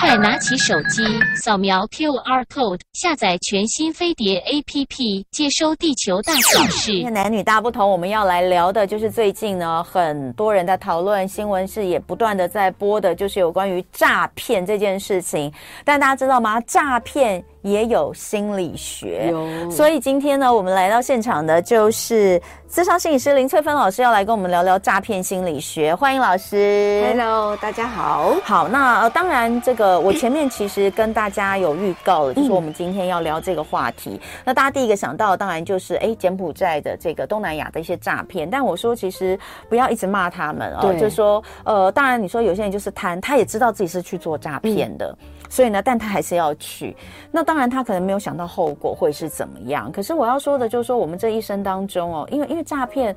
快拿起手机，扫描 QR code，下载全新飞碟 APP，接收地球大小事。男女大不同，我们要来聊的就是最近呢，很多人在讨论，新闻是也不断的在播的，就是有关于诈骗这件事情。但大家知道吗？诈骗也有心理学，所以今天呢，我们来到现场的就是咨商心理师林翠芬老师，要来跟我们聊聊诈骗心理学。欢迎老师。Hello，大家好。好，那呃，当然这个我前面其实跟大家有预告了，就是我们今天要聊这个话题。嗯、那大家第一个想到的当然就是哎，柬埔寨的这个东南亚的一些诈骗。但我说其实不要一直骂他们啊，就是说呃，当然你说有些人就是贪，他也知道自己是去做诈骗的。嗯所以呢，但他还是要去。那当然，他可能没有想到后果会是怎么样。可是我要说的就是说，我们这一生当中哦，因为因为诈骗，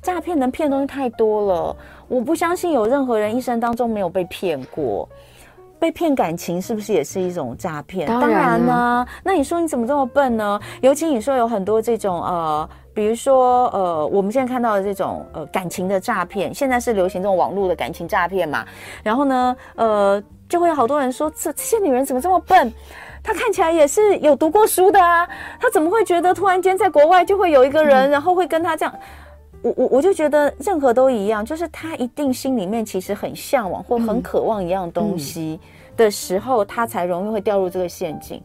诈骗能骗的东西太多了。我不相信有任何人一生当中没有被骗过。被骗感情是不是也是一种诈骗？当然呢、啊。那你说你怎么这么笨呢？尤其你说有很多这种呃，比如说呃，我们现在看到的这种呃感情的诈骗，现在是流行这种网络的感情诈骗嘛。然后呢，呃。就会有好多人说，这这些女人怎么这么笨？她看起来也是有读过书的啊，她怎么会觉得突然间在国外就会有一个人，然后会跟她这样？我我我就觉得任何都一样，就是她一定心里面其实很向往或很渴望一样东西的时候，她才容易会掉入这个陷阱。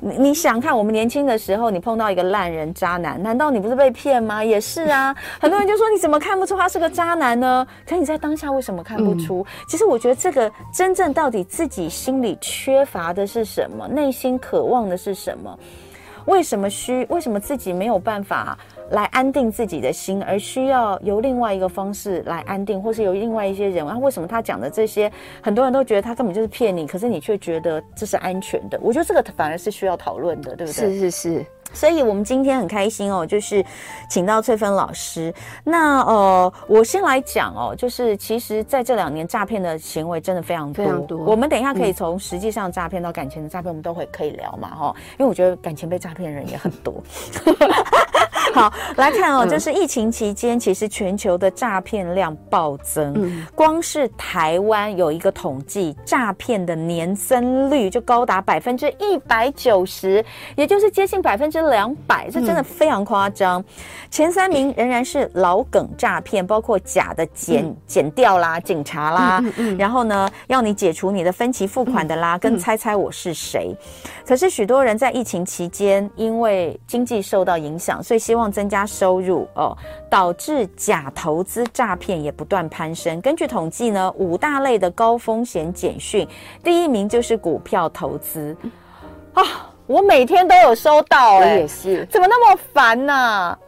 你你想看我们年轻的时候，你碰到一个烂人渣男，难道你不是被骗吗？也是啊，很多人就说你怎么看不出他是个渣男呢？可你在当下为什么看不出？其实我觉得这个真正到底自己心里缺乏的是什么，内心渴望的是什么？为什么虚？为什么自己没有办法？来安定自己的心，而需要由另外一个方式来安定，或是由另外一些人。啊为什么他讲的这些，很多人都觉得他根本就是骗你，可是你却觉得这是安全的？我觉得这个反而是需要讨论的，对不对？是是是。所以我们今天很开心哦，就是请到翠芬老师。那呃，我先来讲哦，就是其实在这两年诈骗的行为真的非常多。非常多。我们等一下可以从实际上诈骗到感情的诈骗，我们都会可以聊嘛，哈。因为我觉得感情被诈骗的人也很多。好，来看哦，就是疫情期间，其实全球的诈骗量暴增。嗯，光是台湾有一个统计，诈骗的年增率就高达百分之一百九十，也就是接近百分之两百，这真的非常夸张。前三名仍然是老梗诈骗，包括假的剪剪掉啦、警察啦，然后呢，要你解除你的分期付款的啦，跟猜猜我是谁。可是许多人在疫情期间，因为经济受到影响，所以希望。增加收入哦，导致假投资诈骗也不断攀升。根据统计呢，五大类的高风险简讯，第一名就是股票投资啊！我每天都有收到，欸，哎，也是，怎么那么烦呢，啊？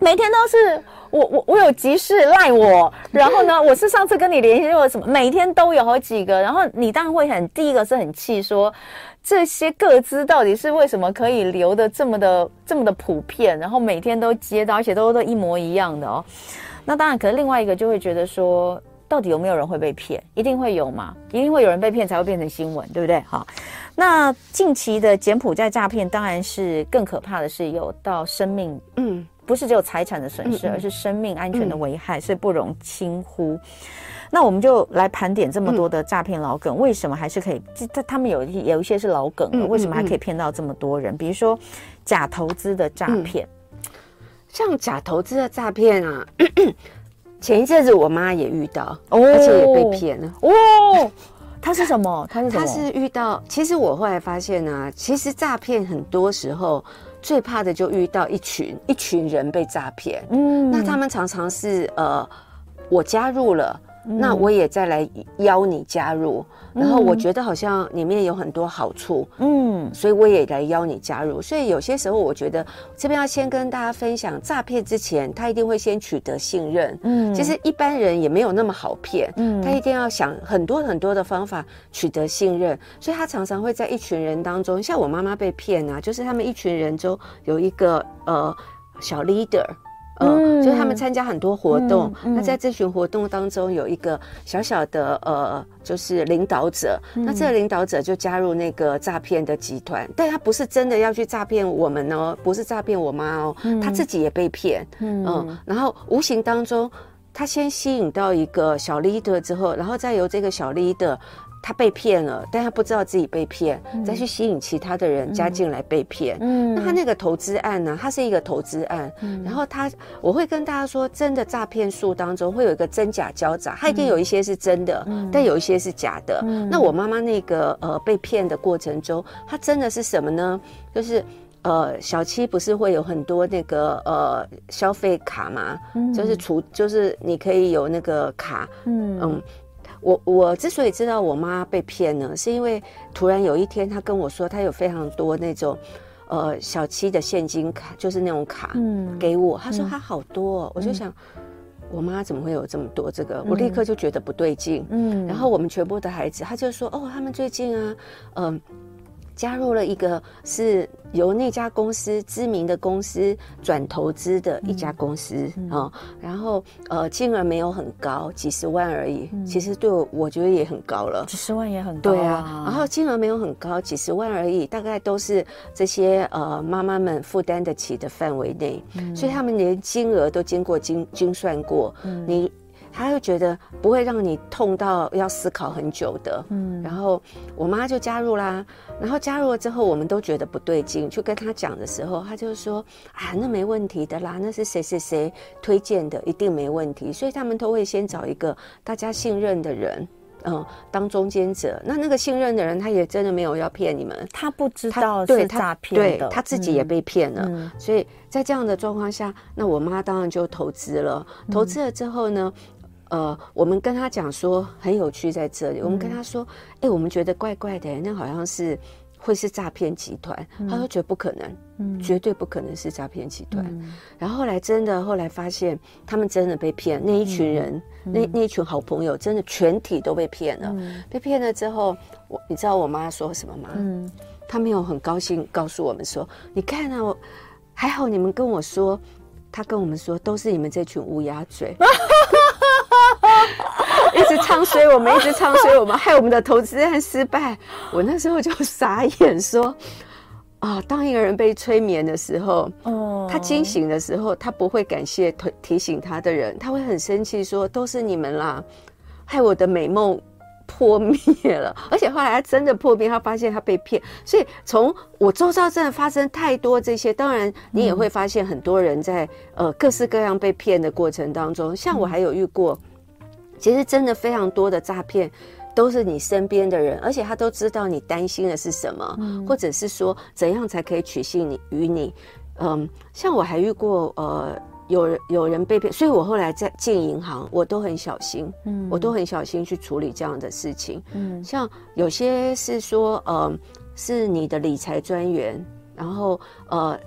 每天都是我我我有急事赖我，然后呢，我是上次跟你联系又有什么？每天都有好几个，然后你当然会很第一个是很气说。这些个资到底是为什么可以留的这么的这么的普遍，然后每天都接到，而且都都一模一样的哦。那当然，可能另外一个就会觉得说，到底有没有人会被骗？一定会有嘛？一定会有人被骗才会变成新闻，对不对？好，那近期的柬埔寨诈骗，当然是更可怕的是有到生命，嗯，不是只有财产的损失，而是生命安全的危害，所以不容轻忽。那我们就来盘点这么多的诈骗老梗，嗯、为什么还是可以？他他们有一有一些是老梗的，嗯、为什么还可以骗到这么多人？嗯、比如说假投资的诈骗，嗯、像假投资的诈骗啊，前一阵子我妈也遇到，哦、而且也被骗了。哦，他是什么？他是什么？他是遇到。其实我后来发现啊，其实诈骗很多时候最怕的就遇到一群一群人被诈骗。嗯，那他们常常是呃，我加入了。那我也再来邀你加入，嗯、然后我觉得好像里面有很多好处，嗯，所以我也来邀你加入。所以有些时候我觉得这边要先跟大家分享，诈骗之前他一定会先取得信任，嗯，其实一般人也没有那么好骗，嗯，他一定要想很多很多的方法取得信任，所以他常常会在一群人当中，像我妈妈被骗啊，就是他们一群人中有一个呃小 leader。嗯，就是他们参加很多活动，那在这群活动当中有一个小小的呃，就是领导者，嗯、那这个领导者就加入那个诈骗的集团，但他不是真的要去诈骗我们哦，不是诈骗我妈哦，嗯、他自己也被骗，嗯，嗯，然后无形当中他先吸引到一个小 leader 之后，然后再由这个小 leader。他被骗了，但他不知道自己被骗，嗯、再去吸引其他的人加进来被骗。嗯，那他那个投资案呢？他是一个投资案。嗯，然后他，我会跟大家说，真的诈骗术当中会有一个真假交杂，他一定有一些是真的，嗯、但有一些是假的。嗯，那我妈妈那个呃被骗的过程中，他真的是什么呢？就是呃小七不是会有很多那个呃消费卡吗？嗯，就是除，就是你可以有那个卡。嗯嗯。我我之所以知道我妈被骗呢，是因为突然有一天她跟我说，她有非常多那种，呃，小七的现金卡，就是那种卡，嗯，给我。她说她好多，我就想，我妈怎么会有这么多？这个我立刻就觉得不对劲，嗯。然后我们全部的孩子，他就说，哦，他们最近啊，嗯。加入了一个是由那家公司知名的公司转投资的一家公司啊、嗯哦，然后呃金额没有很高，几十万而已。嗯、其实对我我觉得也很高了，几十万也很高、啊。对啊，然后金额没有很高，几十万而已，大概都是这些呃妈妈们负担得起的范围内，嗯、所以他们连金额都经过精精算过。嗯、你。他会觉得不会让你痛到要思考很久的，嗯，然后我妈就加入啦，然后加入了之后，我们都觉得不对劲，去跟他讲的时候，他就说啊，那没问题的啦，那是谁谁谁推荐的，一定没问题，所以他们都会先找一个大家信任的人，嗯，当中间者。那那个信任的人，他也真的没有要骗你们，他不知道是诈骗的，对，他自己也被骗了，嗯，所以在这样的状况下，那我妈当然就投资了，投资了之后呢？呃，我们跟他讲说很有趣，在这里，我们跟他说，哎、我们觉得怪怪的，那好像是会是诈骗集团。嗯、他说绝不可能，嗯，绝对不可能是诈骗集团。嗯、然后后来真的，后来发现他们真的被骗，那一群人，嗯、那那一群好朋友，真的全体都被骗了。嗯、被骗了之后，我你知道我妈说什么吗？嗯，她没有很高兴告诉我们说，你看啊，我还好你们跟我说，她跟我们说都是你们这群乌鸦嘴。一直唱衰我们，一直唱衰我们，害我们的投资案失败。我那时候就傻眼，说：“啊，当一个人被催眠的时候，哦，他惊醒的时候，他不会感谢提提醒他的人，他会很生气，说都是你们啦，害我的美梦破灭了。而且后来他真的破灭，他发现他被骗。所以从我周遭真的发生太多这些，当然你也会发现很多人在呃各式各样被骗的过程当中，像我还有遇过。”其实真的非常多的诈骗，都是你身边的人，而且他都知道你担心的是什么，嗯、或者是说怎样才可以取信你于你。嗯，像我还遇过呃，有人有人被骗，所以我后来在进银行，我都很小心，嗯，我都很小心去处理这样的事情。嗯，像有些是说，呃，是你的理财专员，然后呃，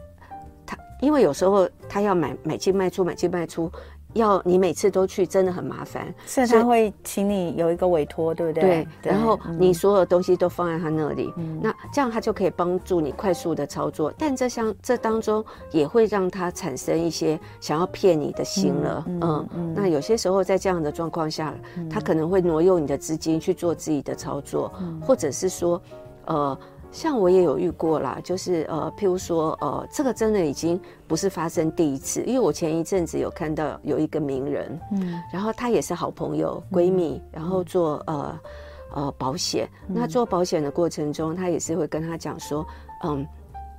他因为有时候他要买买进卖出，买进卖出。要你每次都去，真的很麻烦。是他会请你有一个委托，对不对？对。对，然后你所有东西都放在他那里，嗯、那这样他就可以帮助你快速的操作。但这项这当中也会让他产生一些想要骗你的心了。嗯，嗯，嗯，嗯，那有些时候在这样的状况下，嗯、他可能会挪用你的资金去做自己的操作，嗯、或者是说，呃。像我也有遇过啦，就是呃，譬如说，呃，这个真的已经不是发生第一次，因为我前一阵子有看到有一个名人，嗯，然后她也是好朋友闺蜜，嗯、然后做呃呃保险，嗯、那做保险的过程中，她也是会跟她讲说，嗯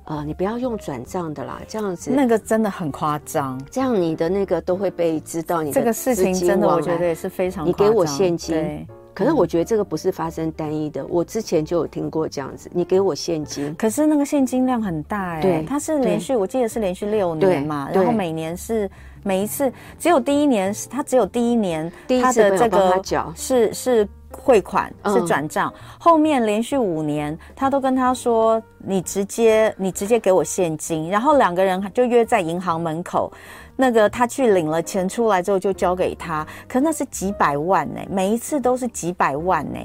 呃，你不要用转账的啦，这样子那个真的很夸张，这样你的那个都会被知道你的，你这个事情真的我觉得也是非常，你给我现金。可是我觉得这个不是发生单一的，我之前就有听过这样子，你给我现金，可是那个现金量很大哎，对，它是连续，我记得是连续六年嘛，然后每年是每一次，只有第一年是它只有第一年，第一次的这个是是汇款是转账，后面连续五年他都跟他说，你直接你直接给我现金，然后两个人就约在银行门口。那个他去领了钱出来之后就交给他，可那是几百万呢，每一次都是几百万呢，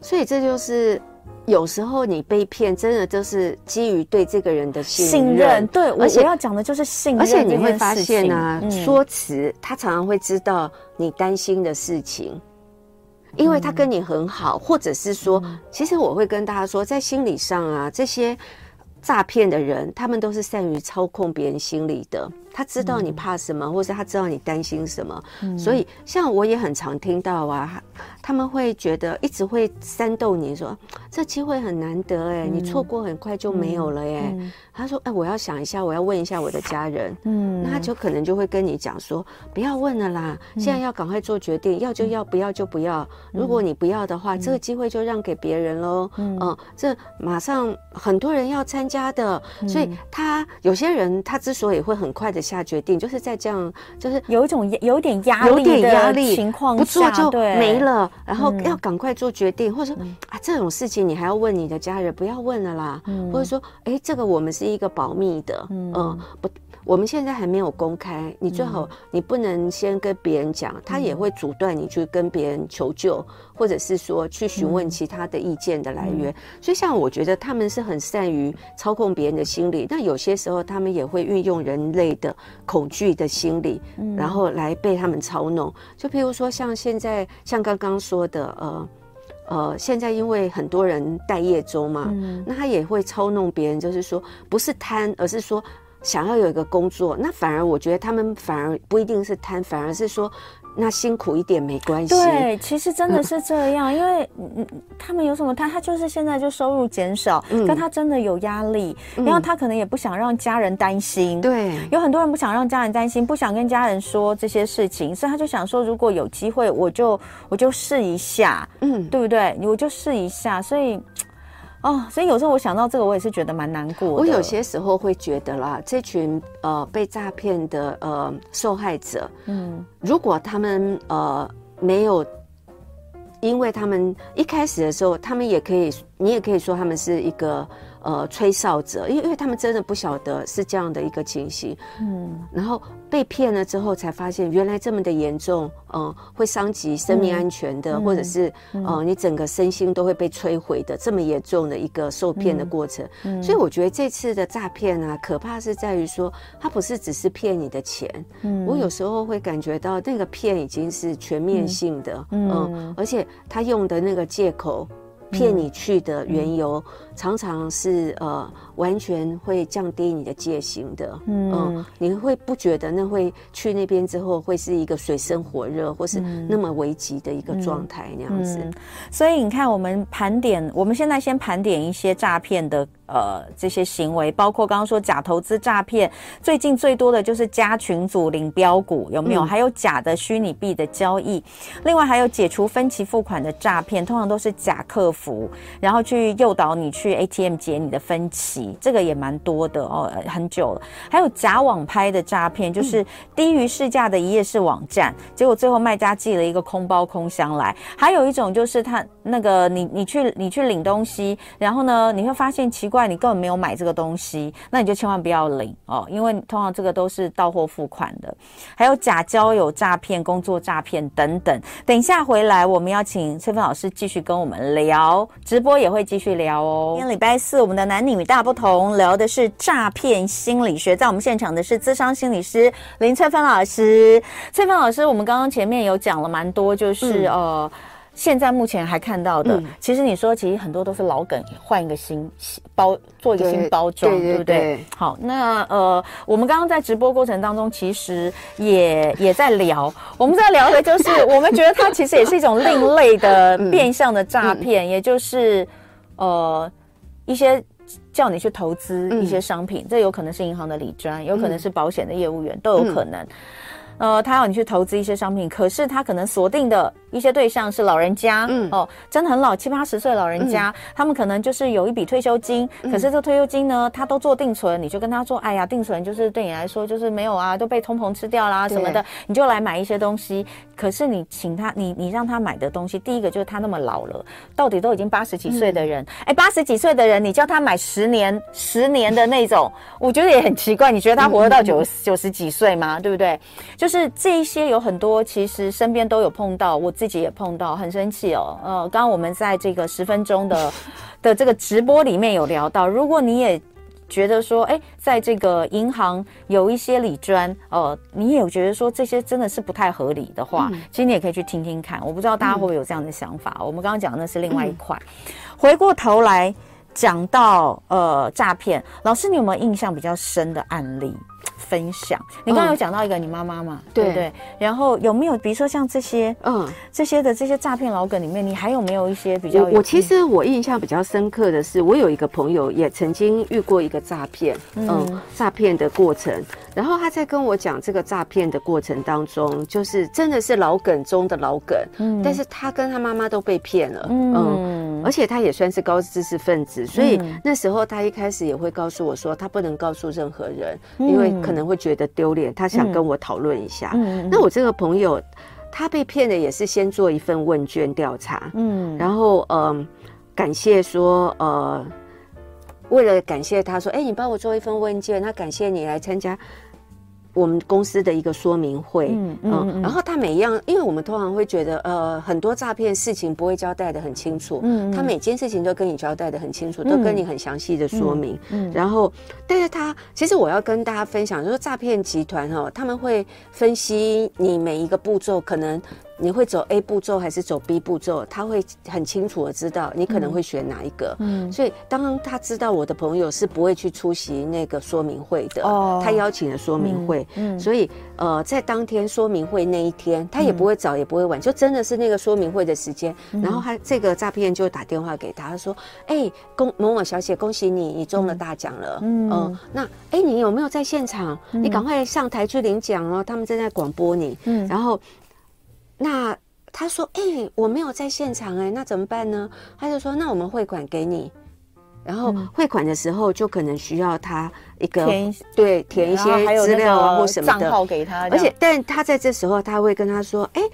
所以这就是有时候你被骗，真的就是基于对这个人的信任。信任对，而且我要讲的就是信任，而且你会发现啊，嗯、说辞他常常会知道你担心的事情，因为他跟你很好，或者是说，嗯、其实我会跟大家说，在心理上啊，这些。诈骗的人，他们都是善于操控别人心理的。他知道你怕什么，嗯、或是他知道你担心什么，嗯、所以像我也很常听到啊，他们会觉得一直会煽动你说，这机会很难得哎，嗯、你错过很快就没有了耶。嗯嗯、他说哎，我要想一下，我要问一下我的家人，嗯，那他就可能就会跟你讲说，不要问了啦，嗯、现在要赶快做决定，要就要，不要就不要。嗯、如果你不要的话，嗯、这个机会就让给别人喽，嗯、呃，这马上很多人要参加的，嗯、所以他有些人他之所以会很快的。下决定就是在这样，就是有一种有点压力，有点压力情况下，不做就没了，然后要赶快做决定，或者说啊这种事情你还要问你的家人，不要问了啦，或者说哎这个我们是一个保密的，嗯。不。我们现在还没有公开，你最好你不能先跟别人讲，他也会阻断你去跟别人求救，或者是说去询问其他的意见的来源。所以，像我觉得他们是很善于操控别人的心理，那有些时候他们也会运用人类的恐惧的心理，然后来被他们操弄。就譬如说，像现在像刚刚说的，呃呃，现在因为很多人待业中嘛，那他也会操弄别人，就是说不是贪，而是说。想要有一个工作，那反而我觉得他们反而不一定是贪，反而是说那辛苦一点没关系。对，其实真的是这样，嗯、因为嗯，他们有什么贪？他就是现在就收入减少，嗯、但他真的有压力，然后他可能也不想让家人担心。对、嗯，有很多人不想让家人担心，不想跟家人说这些事情，所以他就想说，如果有机会，我就我就试一下，嗯，对不对？我就试一下，所以。哦，所以有时候我想到这个，我也是觉得蛮难过的。我有些时候会觉得啦，这群呃被诈骗的呃受害者，嗯，如果他们呃没有，因为他们一开始的时候，他们也可以，你也可以说他们是一个。呃，吹哨者，因为因为他们真的不晓得是这样的一个情形，嗯，然后被骗了之后才发现原来这么的严重，嗯、呃，会伤及生命安全的，嗯、或者是、嗯、呃，你整个身心都会被摧毁的这么严重的一个受骗的过程。所以我觉得这次的诈骗啊，可怕是在于说，它不是只是骗你的钱，嗯，我有时候会感觉到那个骗已经是全面性的，嗯，嗯，而且他用的那个借口骗你去的缘由。常常是呃，完全会降低你的戒心的，嗯，嗯，你会不觉得那会去那边之后会是一个水深火热，或是那么危急的一个状态那样子。嗯嗯，所以你看，我们盘点，我们现在先盘点一些诈骗的呃这些行为，包括刚刚说假投资诈骗，最近最多的就是加群组领标股，有没有？嗯，还有假的虚拟币的交易，另外还有解除分期付款的诈骗，通常都是假客服，然后去诱导你去。ATM 解你的分期，这个也蛮多的哦，很久了。还有假网拍的诈骗，就是低于市价的一页式网站，嗯、结果最后卖家寄了一个空包空箱来。还有一种就是他那个你你去你去领东西，然后呢你会发现奇怪，你根本没有买这个东西，那你就千万不要领哦，因为通常这个都是到货付款的。还有假交友诈骗、工作诈骗等等。等一下回来，我们要请翠芬老师继续跟我们聊，直播也会继续聊哦。今天礼拜四，我们的男女大不同聊的是诈骗心理学。在我们现场的是资商心理师林翠芬老师。翠芬老师，我们刚刚前面有讲了蛮多，就是、嗯、呃，现在目前还看到的，嗯、其实你说其实很多都是老梗，换一个新包，做一个新包装，对，对，对，对不对？好，那呃，我们刚刚在直播过程当中，其实也 也在聊，我们在聊的就是，我们觉得它其实也是一种另类的变相的诈骗，也就是呃。一些叫你去投资一些商品，嗯、这有可能是银行的理专，有可能是保险的业务员，嗯、都有可能。呃，他要你去投资一些商品，可是他可能锁定的。一些对象是老人家，嗯哦，真的很老，七八十岁老人家，嗯、他们可能就是有一笔退休金，嗯、可是这退休金呢，他都做定存，你就跟他说，哎呀，定存就是对你来说就是没有啊，都被通膨吃掉啦什么的，你就来买一些东西。可是你请他，你你让他买的东西，第一个就是他那么老了，到底都已经八十几岁的人，哎、嗯，八十几岁的人，你叫他买十年十年的那种，我觉得也很奇怪。你觉得他活得到九九十几岁吗？对不对？就是这一些有很多，其实身边都有碰到，我自。自己也碰到很生气哦，呃，刚刚我们在这个十分钟的 的这个直播里面有聊到，如果你也觉得说，哎，在这个银行有一些理专，呃，你也有觉得说这些真的是不太合理的话，嗯、其实你也可以去听听看。我不知道大家会不会有这样的想法。嗯、我们刚刚讲的那是另外一块，嗯、回过头来。讲到呃诈骗，老师你有没有印象比较深的案例？分享，你刚刚有讲到一个你妈妈嘛，对不对？然后有没有比如说像这些，嗯，这些的这些诈骗老梗里面，你还有没有一些比较？我其实我印象比较深刻的是，我有一个朋友也曾经遇过一个诈骗，嗯，诈骗的过程。然后他在跟我讲这个诈骗的过程当中，就是真的是老梗中的老梗，嗯，但是他跟他妈妈都被骗了，嗯，而且他也算是高知识分子，所以那时候他一开始也会告诉我说，他不能告诉任何人，因为可能。会觉得丢脸，他想跟我讨论一下。嗯，那我这个朋友，他被骗的也是先做一份问卷调查，嗯，然后嗯、呃，感谢说呃，为了感谢他说，哎，你帮我做一份问卷，那感谢你来参加。我们公司的一个说明会，嗯嗯，嗯，然后他每一样，因为我们通常会觉得，呃，很多诈骗事情不会交代的很清楚，嗯，他每件事情都跟你交代的很清楚，嗯、都跟你很详细的说明，嗯，嗯，然后，但是他其实我要跟大家分享，就是诈骗集团哈，他们会分析你每一个步骤可能。你会走 A 步骤还是走 B 步骤？他会很清楚的知道你可能会选哪一个。嗯，所以当他知道我的朋友是不会去出席那个说明会的，哦，他邀请了说明会，嗯，所以呃，在当天说明会那一天，他也不会早也不会晚，就真的是那个说明会的时间。然后他这个诈骗就打电话给他，他说：“哎，恭某某小姐，恭喜你，你中了大奖了。嗯，那哎，你有没有在现场？你赶快上台去领奖哦，他们正在广播你。嗯，然后。”那他说：“哎、欸，我没有在现场哎、欸，那怎么办呢？”他就说：“那我们汇款给你，然后汇款的时候就可能需要他一个填对填一些资料啊或什么的账号给他，而且但他在这时候他会跟他说：‘哎、欸，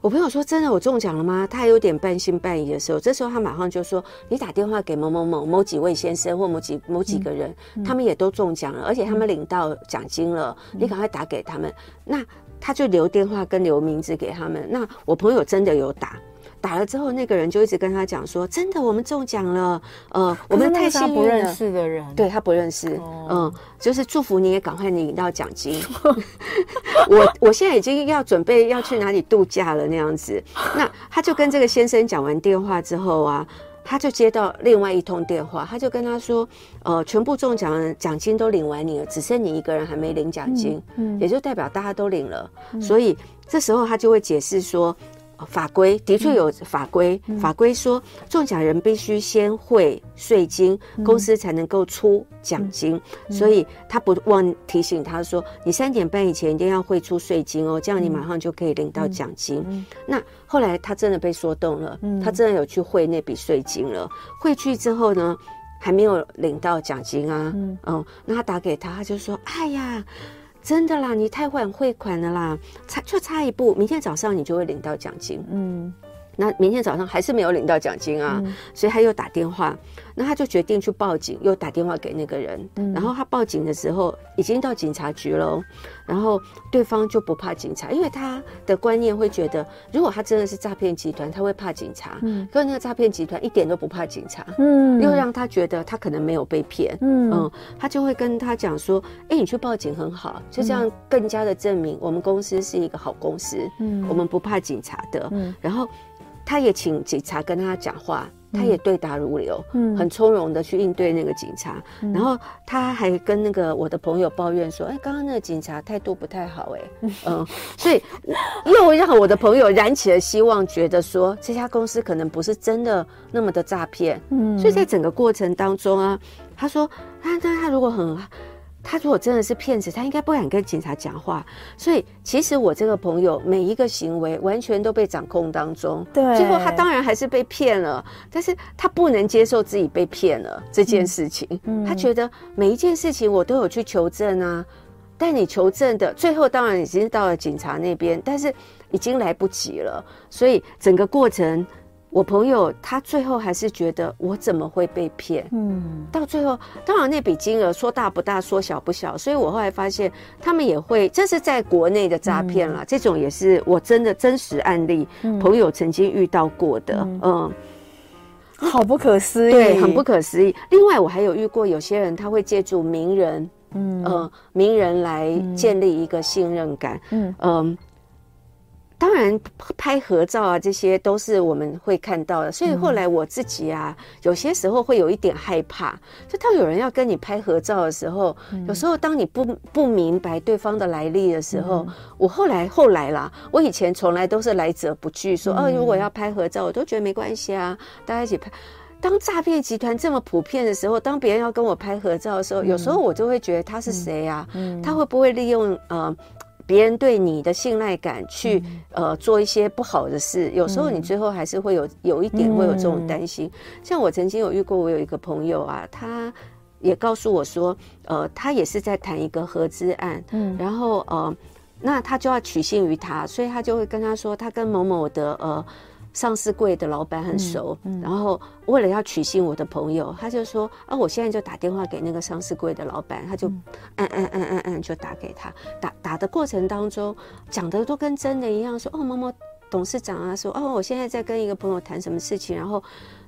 我朋友说真的我中奖了吗？’他有点半信半疑的时候，这时候他马上就说：‘你打电话给某某某某几位先生或某几某几个人，嗯嗯、他们也都中奖了，而且他们领到奖金了，嗯、你赶快打给他们。’那。”他就留电话跟留名字给他们。那我朋友真的有打，打了之后，那个人就一直跟他讲说：“真的，我们中奖了。”呃，我们太幸运了。不认识的人，对他不认识。哦、嗯，就是祝福你也赶快领到奖金。我我现在已经要准备要去哪里度假了那样子。那他就跟这个先生讲完电话之后啊。他就接到另外一通电话，他就跟他说：“呃，全部中奖的奖金都领完你了，只剩你一个人还没领奖金，嗯，嗯，也就代表大家都领了。嗯，所以这时候他就会解释说。”法规的确有法规，嗯、法规说中奖人必须先汇税金，嗯、公司才能够出奖金。嗯、所以他不忘提醒他说：“你三点半以前一定要汇出税金哦，这样你马上就可以领到奖金。嗯”嗯、那后来他真的被说动了，嗯、他真的有去汇那笔税金了。汇去之后呢，还没有领到奖金啊。嗯，嗯，那他打给他，他就说：“哎呀。”真的啦，你太晚汇款了啦，差就差一步，明天早上你就会领到奖金。嗯。那明天早上还是没有领到奖金啊，嗯、所以他又打电话，那他就决定去报警，又打电话给那个人。嗯、然后他报警的时候已经到警察局了，然后对方就不怕警察，因为他的观念会觉得，如果他真的是诈骗集团，他会怕警察。嗯，可是那个诈骗集团一点都不怕警察。嗯，又让他觉得他可能没有被骗。嗯嗯，他就会跟他讲说：“哎，你去报警很好，就这样更加的证明我们公司是一个好公司。嗯，我们不怕警察的。嗯，然后。他也请警察跟他讲话，他也对答如流，嗯，很从容的去应对那个警察。嗯、然后他还跟那个我的朋友抱怨说：“哎，刚刚那个警察态度不太好，哎，嗯，所以又让我的朋友燃起了希望，觉得说这家公司可能不是真的那么的诈骗。嗯，所以在整个过程当中啊，他说，他他他如果很。他如果真的是骗子，他应该不敢跟警察讲话。所以，其实我这个朋友每一个行为完全都被掌控当中。对，最后他当然还是被骗了，但是他不能接受自己被骗了这件事情。嗯，他觉得每一件事情我都有去求证啊，但你求证的最后当然已经到了警察那边，但是已经来不及了。所以整个过程。我朋友他最后还是觉得我怎么会被骗？嗯，到最后当然那笔金额说大不大，说小不小，所以我后来发现他们也会，这是在国内的诈骗啦，嗯、这种也是我真的真实案例，嗯、朋友曾经遇到过的，嗯，嗯。好不可思议，对，很不可思议。另外我还有遇过有些人他会借助名人，嗯、呃，名人来建立一个信任感，嗯。嗯。当然，拍合照啊，这些都是我们会看到的。所以后来我自己啊，嗯、有些时候会有一点害怕。就当有人要跟你拍合照的时候，嗯、有时候当你不不明白对方的来历的时候，嗯、我后来后来啦，我以前从来都是来者不拒，说哦，如果要拍合照，我都觉得没关系啊，大家一起拍。当诈骗集团这么普遍的时候，当别人要跟我拍合照的时候，嗯、有时候我就会觉得他是谁啊？嗯嗯、他会不会利用呃？别人对你的信赖感去、嗯、呃做一些不好的事，有时候你最后还是会有有一点会有这种担心。嗯、像我曾经有遇过，我有一个朋友啊，他也告诉我说，呃，他也是在谈一个合资案，嗯，然后呃，那他就要取信于他，所以他就会跟他说，他跟某某的呃。上市柜的老板很熟，嗯。嗯、然后为了要取信我的朋友，他就说啊，我现在就打电话给那个上市柜的老板，他就按按按按按就打给他，打打的过程当中讲的都跟真的一样，说哦，某某董事长啊，说哦，我现在在跟一个朋友谈什么事情，然后。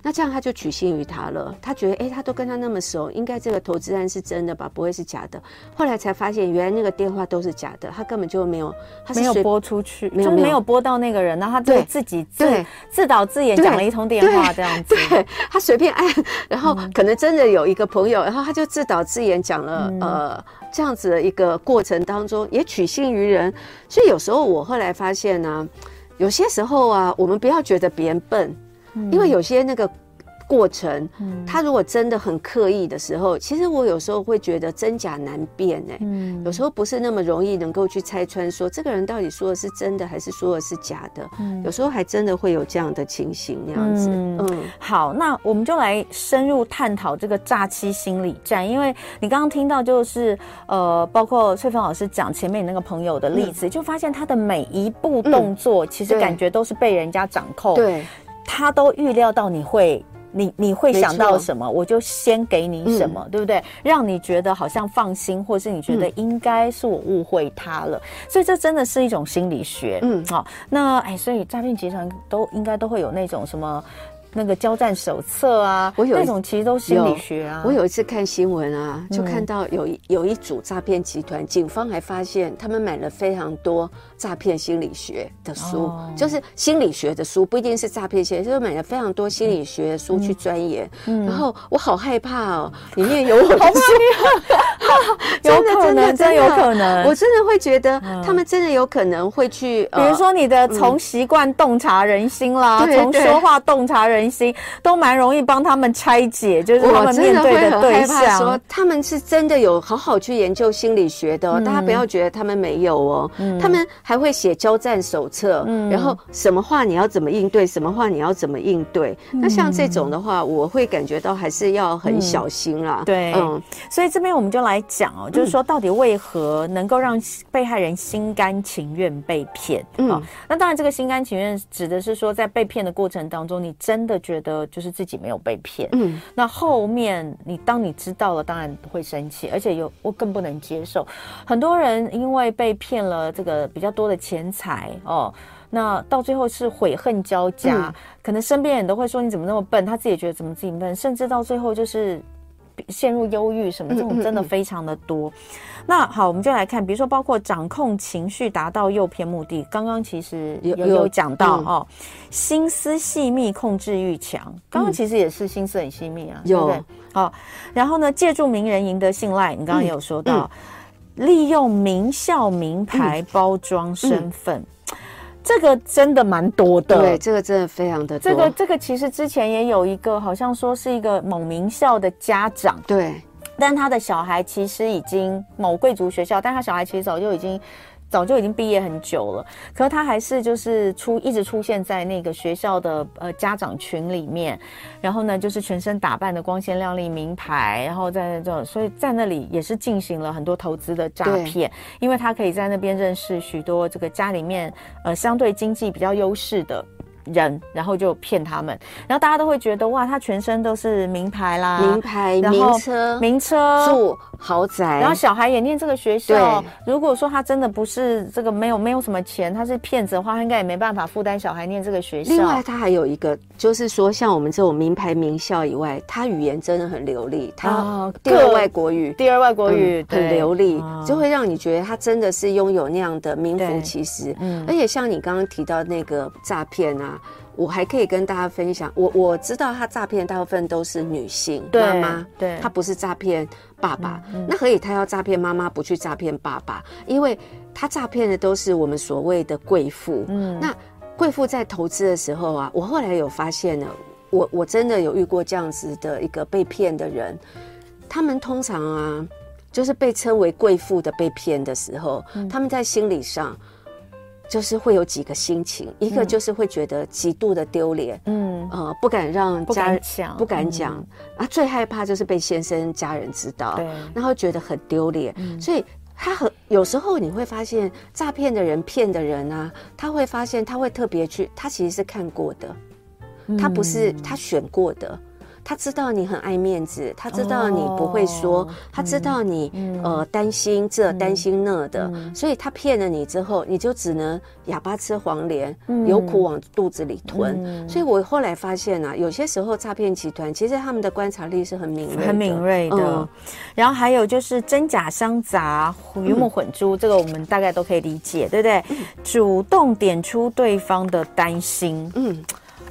那这样他就取信于他了，他觉得哎、欸，他都跟他那么熟，应该这个投资案是真的吧，不会是假的。后来才发现，原来那个电话都是假的，他根本就没有，他没有拨出去，没有没有拨到那个人，然后他就自己自对自导自演讲了一通电话这样子。他随便按，然后可能真的有一个朋友，然后他就自导自演讲了、嗯、呃这样子的一个过程当中，也取信于人。所以有时候我后来发现呢、啊，有些时候啊，我们不要觉得别人笨。因为有些那个。过程，他如果真的很刻意的时候，其实我有时候会觉得真假难辨哎，嗯，有时候不是那么容易能够去拆穿，说这个人到底说的是真的还是说的是假的，嗯，有时候还真的会有这样的情形那样子，嗯，好，那我们就来深入探讨这个诈欺心理战，因为你刚刚听到就是呃，包括翠芬老师讲前面你那个朋友的例子，就发现他的每一步动作，其实感觉都是被人家掌控，对，他都预料到你会。你你会想到什么，我就先给你什么，嗯、对不对？让你觉得好像放心，或是你觉得应该是我误会他了，嗯、所以这真的是一种心理学。嗯，好、哦，那哎，所以诈骗集团都应该都会有那种什么。那个交战手册啊，我有那种其实都心理学啊。我有一次看新闻啊，就看到有一有一组诈骗集团，嗯、警方还发现他们买了非常多诈骗心理学的书，哦、就是心理学的书，不一定是诈骗学，就是买了非常多心理学的书去钻研。嗯、然后我好害怕哦，里面有我的书，有可能，真有可能，我真的会觉得他们真的有可能会去，比如说你的从习惯洞察人心啦，从、嗯、说话洞察人。心都蛮容易帮他们拆解，就是他们面对的对象。说他们是真的有好好去研究心理学的，大家不要觉得他们没有哦。他们还会写交战手册，嗯然后什么话你要怎么应对，什么话你要怎么应对。那像这种的话，我会感觉到还是要很小心啦。对，嗯，所以这边我们就来讲哦，就是说到底为何能够让被害人心甘情愿被骗？嗯，那当然这个心甘情愿指的是说，在被骗的过程当中，你真的。觉得就是自己没有被骗，嗯，那后面你当你知道了，当然会生气，而且有我更不能接受。很多人因为被骗了这个比较多的钱财哦，那到最后是悔恨交加，嗯、可能身边人都会说你怎么那么笨，他自己也觉得怎么自己笨，甚至到最后就是。陷入忧郁什么这种真的非常的多。嗯嗯嗯，那好，我们就来看，比如说包括掌控情绪达到诱骗目的。刚刚其实有有讲到哦，心思细密，控制欲强。刚刚其实也是心思很细密啊，嗯、对不对？好，然后呢，借助名人赢得信赖。你刚刚也有说到，利用名校名牌包装身份。这个真的蛮多的，对，这个真的非常的多。这个这个其实之前也有一个，好像说是一个某名校的家长，对，但他的小孩其实已经某贵族学校，但他小孩其实早就已经。早就已经毕业很久了，可是他还是就是出一直出现在那个学校的呃家长群里面，然后呢就是全身打扮的光鲜亮丽名牌，然后在那种，所以在那里也是进行了很多投资的诈骗，因为他可以在那边认识许多这个家里面呃相对经济比较优势的人，然后就骗他们，然后大家都会觉得哇，他全身都是名牌啦，名牌、名车、名车住豪宅，然后小孩也念这个学校。如果说他真的不是这个没有没有什么钱，他是骗子的话，他应该也没办法负担小孩念这个学校。另外，他还有一个就是说，像我们这种名牌名校以外，他语言真的很流利，他第二外国语，第二外国语、嗯、很流利，就会让你觉得他真的是拥有那样的名副其实。嗯，而且像你刚刚提到那个诈骗啊。我还可以跟大家分享，我我知道他诈骗大部分都是女性妈妈，对，他不是诈骗爸爸。嗯嗯、那何以他要诈骗妈妈，不去诈骗爸爸？因为他诈骗的都是我们所谓的贵妇。嗯，那贵妇在投资的时候啊，我后来有发现呢，我我真的有遇过这样子的一个被骗的人，他们通常啊，就是被称为贵妇的被骗的时候，嗯、他们在心理上。就是会有几个心情，一个就是会觉得极度的丢脸，嗯，呃，不敢让家人讲，不敢讲，啊，最害怕就是被先生家人知道，对，然后觉得很丢脸，所以他很有时候你会发现诈骗的人骗的人啊，他会发现他会特别去，他其实是看过的，他不是他选过的。他知道你很爱面子，他知道你不会说，哦、他知道你、嗯、呃担心这担心那的，嗯、所以他骗了你之后，你就只能哑巴吃黄连，嗯、有苦往肚子里吞。嗯、所以我后来发现啊，有些时候诈骗集团其实他们的观察力是很敏锐、很敏锐的。嗯、然后还有就是真假相杂、鱼目混珠，嗯、这个我们大概都可以理解，对不对？嗯、主动点出对方的担心，嗯，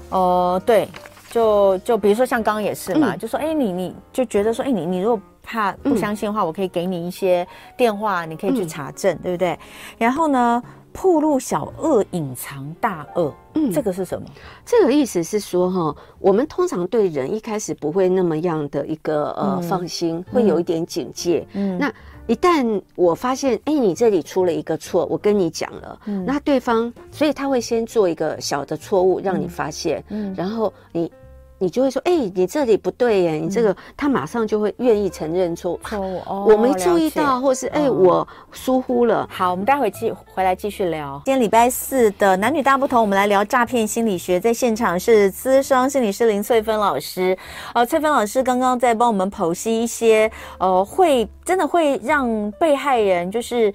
哦、呃，对。就就比如说像刚刚也是嘛，嗯、就说哎、欸、你你就觉得说哎、欸、你你如果怕不相信的话，嗯、我可以给你一些电话，你可以去查证，嗯、对不对？然后呢，铺路小恶，隐藏大恶，嗯，这个是什么？这个意思是说哈，我们通常对人一开始不会那么样的一个呃、嗯、放心，会有一点警戒，嗯，那一旦我发现哎、欸、你这里出了一个错，我跟你讲了，嗯，那对方所以他会先做一个小的错误让你发现，嗯，然后你。你就会说，哎、欸，你这里不对耶，你这个，他马上就会愿意承认错错误。哦，我没注意到，或是哎、欸，我疏忽了。好，我们待会继回来继续聊。今天礼拜四的男女大不同，我们来聊诈骗心理学。在现场是资深心理师林翠芬老师。呃，翠芬老师刚刚在帮我们剖析一些，呃，会真的会让被害人就是。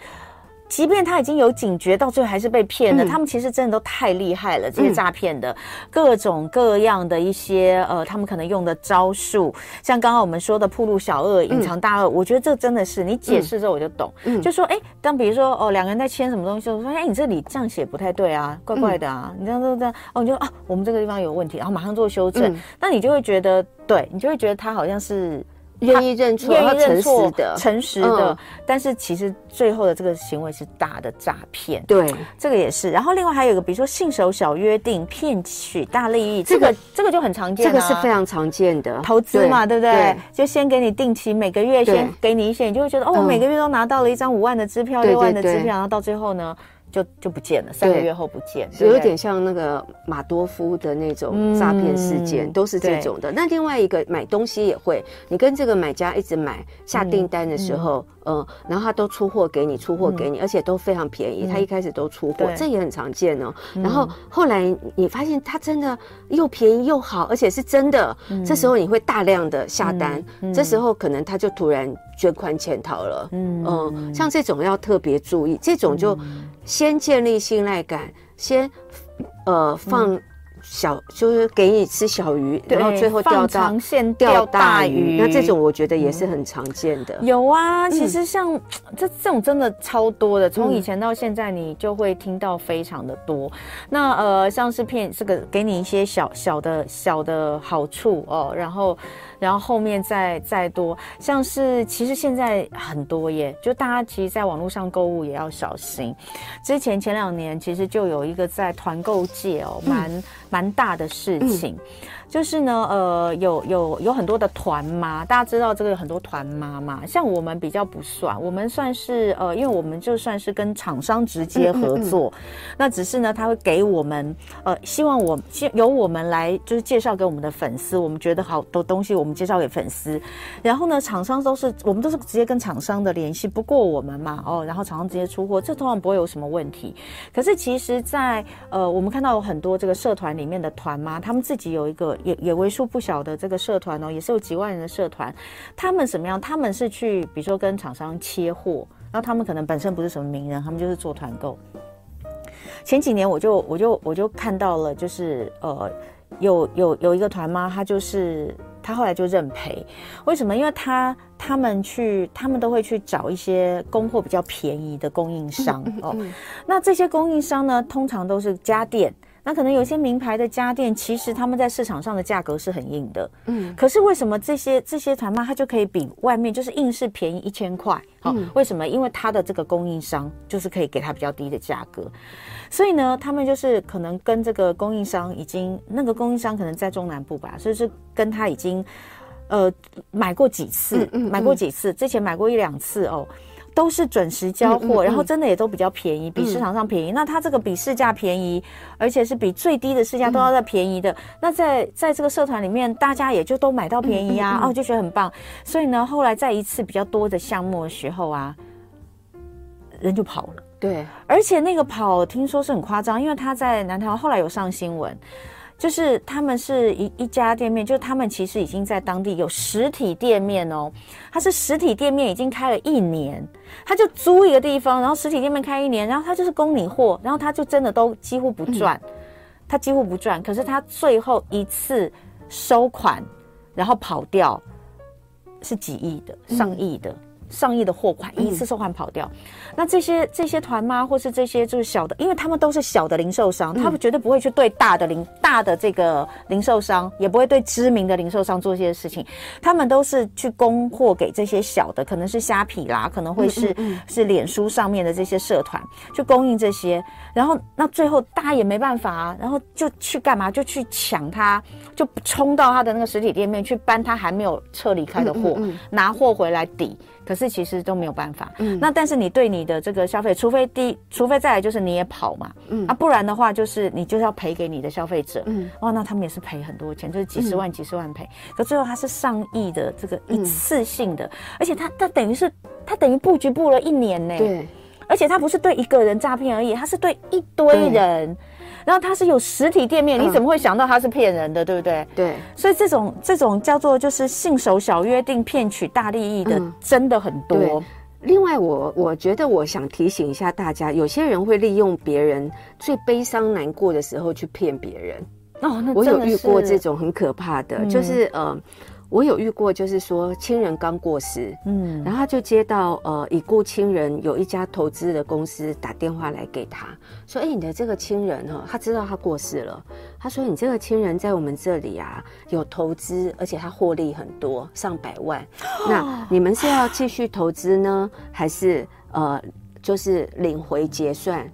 即便他已经有警觉，到最后还是被骗了。嗯、他们其实真的都太厉害了，这些诈骗的、嗯、各种各样的一些呃，他们可能用的招数，像刚刚我们说的铺路小恶、隐藏大恶，嗯、我觉得这真的是你解释之后我就懂。嗯、就说哎，当比如说哦，两个人在签什么东西，我说哎，你这里这样写不太对啊，怪怪的啊，嗯、你这样这样这样。哦，你就啊，我们这个地方有问题，然后马上做修正，嗯、那你就会觉得对，你就会觉得他好像是。愿意认错，愿意认错的，诚实的，但是其实最后的这个行为是大的诈骗。对，这个也是。然后另外还有一个，比如说信守小约定，骗取大利益，这个这个就很常见，这个是非常常见的投资嘛，对不对？就先给你定期，每个月先给你一些，你就会觉得哦，我每个月都拿到了一张五万的支票，六万的支票，然后到最后呢？就就不见了，三个月后不见，就有点像那个马多夫的那种诈骗事件，嗯、都是这种的。那另外一个买东西也会，你跟这个买家一直买下订单的时候，嗯，嗯，然后他都出货给你，出货给你，嗯、而且都非常便宜，他一开始都出货，对这也很常见哦。然后后来你发现他真的又便宜又好，而且是真的，嗯、这时候你会大量的下单，这时候可能他就突然。捐款潜逃了，嗯嗯，像这种要特别注意，这种就先建立信赖感，先呃放小，就是给你吃小鱼，然后最后钓到长线钓大鱼，那这种我觉得也是很常见的。有啊，其实像这这种真的超多的，从以前到现在，你就会听到非常的多。那呃，像是骗这个给你一些小小的小的好处哦，然后。然后后面再再多，像是其实现在很多耶，就大家其实在网络上购物也要小心。之前前两年其实就有一个在团购界哦，蛮蛮大的事情。就是呢，呃，有有有很多的团妈，大家知道这个有很多团妈嘛，像我们比较不算，我们算是呃，因为我们就算是跟厂商直接合作，嗯嗯嗯，那只是呢，他会给我们呃，希望我由我们来就是介绍给我们的粉丝，我们觉得好多东西我们介绍给粉丝，然后呢，厂商都是我们都是直接跟厂商的联系，不过我们嘛，哦，然后厂商直接出货，这通常不会有什么问题。可是其实在，在呃，我们看到有很多这个社团里面的团妈，他们自己有一个。也也为数不小的这个社团哦，也是有几万人的社团。他们什么样？他们是去，比如说跟厂商切货，然后他们可能本身不是什么名人，他们就是做团购。前几年我就我就我就看到了，就是呃，有有有一个团妈，他就是他后来就认赔。为什么？因为他他们去，他们都会去找一些供货比较便宜的供应商哦。那这些供应商呢，通常都是家电。那可能有些名牌的家电，其实他们在市场上的价格是很硬的，嗯。可是为什么这些这些团妈他就可以比外面就是硬是便宜一千块？好，为什么？因为他的这个供应商就是可以给他比较低的价格，所以呢，他们就是可能跟这个供应商已经那个供应商可能在中南部吧，所以是跟他已经呃买过几次，买过几次，之前买过一两次哦。都是准时交货，然后真的也都比较便宜，比市场上便宜。那它这个比市价便宜，而且是比最低的市价都要再便宜的。那在在这个社团里面，大家也就都买到便宜啊，哦，就觉得很棒。所以呢，后来在一次比较多的项目的时候啊，人就跑了。对，而且那个跑听说是很夸张，因为他在南台湾后来有上新闻。就是他们是一一家店面，就是他们其实已经在当地有实体店面哦。他是实体店面已经开了一年，他就租一个地方，然后实体店面开一年，然后他就是供你货，然后他就真的都几乎不赚，他几乎不赚。可是他最后一次收款，然后跑掉是几亿的，上亿的。上亿的货款一次收款跑掉，嗯、那这些这些团妈或是这些就是小的，因为他们都是小的零售商，嗯、他们绝对不会去对大的零大的这个零售商，也不会对知名的零售商做这些事情，他们都是去供货给这些小的，可能是虾皮啦，可能会是、是脸书上面的这些社团去供应这些，然后那最后大家也没办法啊，然后就去干嘛？就去抢他，就冲到他的那个实体店面去搬他还没有撤离开的货，拿货回来抵。可是其实都没有办法，嗯，那但是你对你的这个消费，除非第，除非再来就是你也跑嘛，嗯。啊，不然的话就是你就是要赔给你的消费者，嗯，哇，那他们也是赔很多钱，就是几十万、几十万赔，可最后他是上亿的这个一次性的，而且他他等于是他等于布局布了一年呢，对，而且他不是对一个人诈骗而已，他是对一堆人。然后他是有实体店面，你怎么会想到他是骗人的，嗯、对不对？对，所以这种这种叫做就是信守小约定骗取大利益的，嗯、真的很多。另外我，我我觉得我想提醒一下大家，有些人会利用别人最悲伤难过的时候去骗别人。哦，那我有遇过这种很可怕的，嗯、就是呃。我有遇过，就是说亲人刚过世，嗯，然后他就接到呃已故亲人有一家投资的公司打电话来给他，说，哎，你的这个亲人哈，他知道他过世了，他说你这个亲人在我们这里啊有投资，而且他获利很多，上百万，那你们是要继续投资呢，还是呃就是领回结算？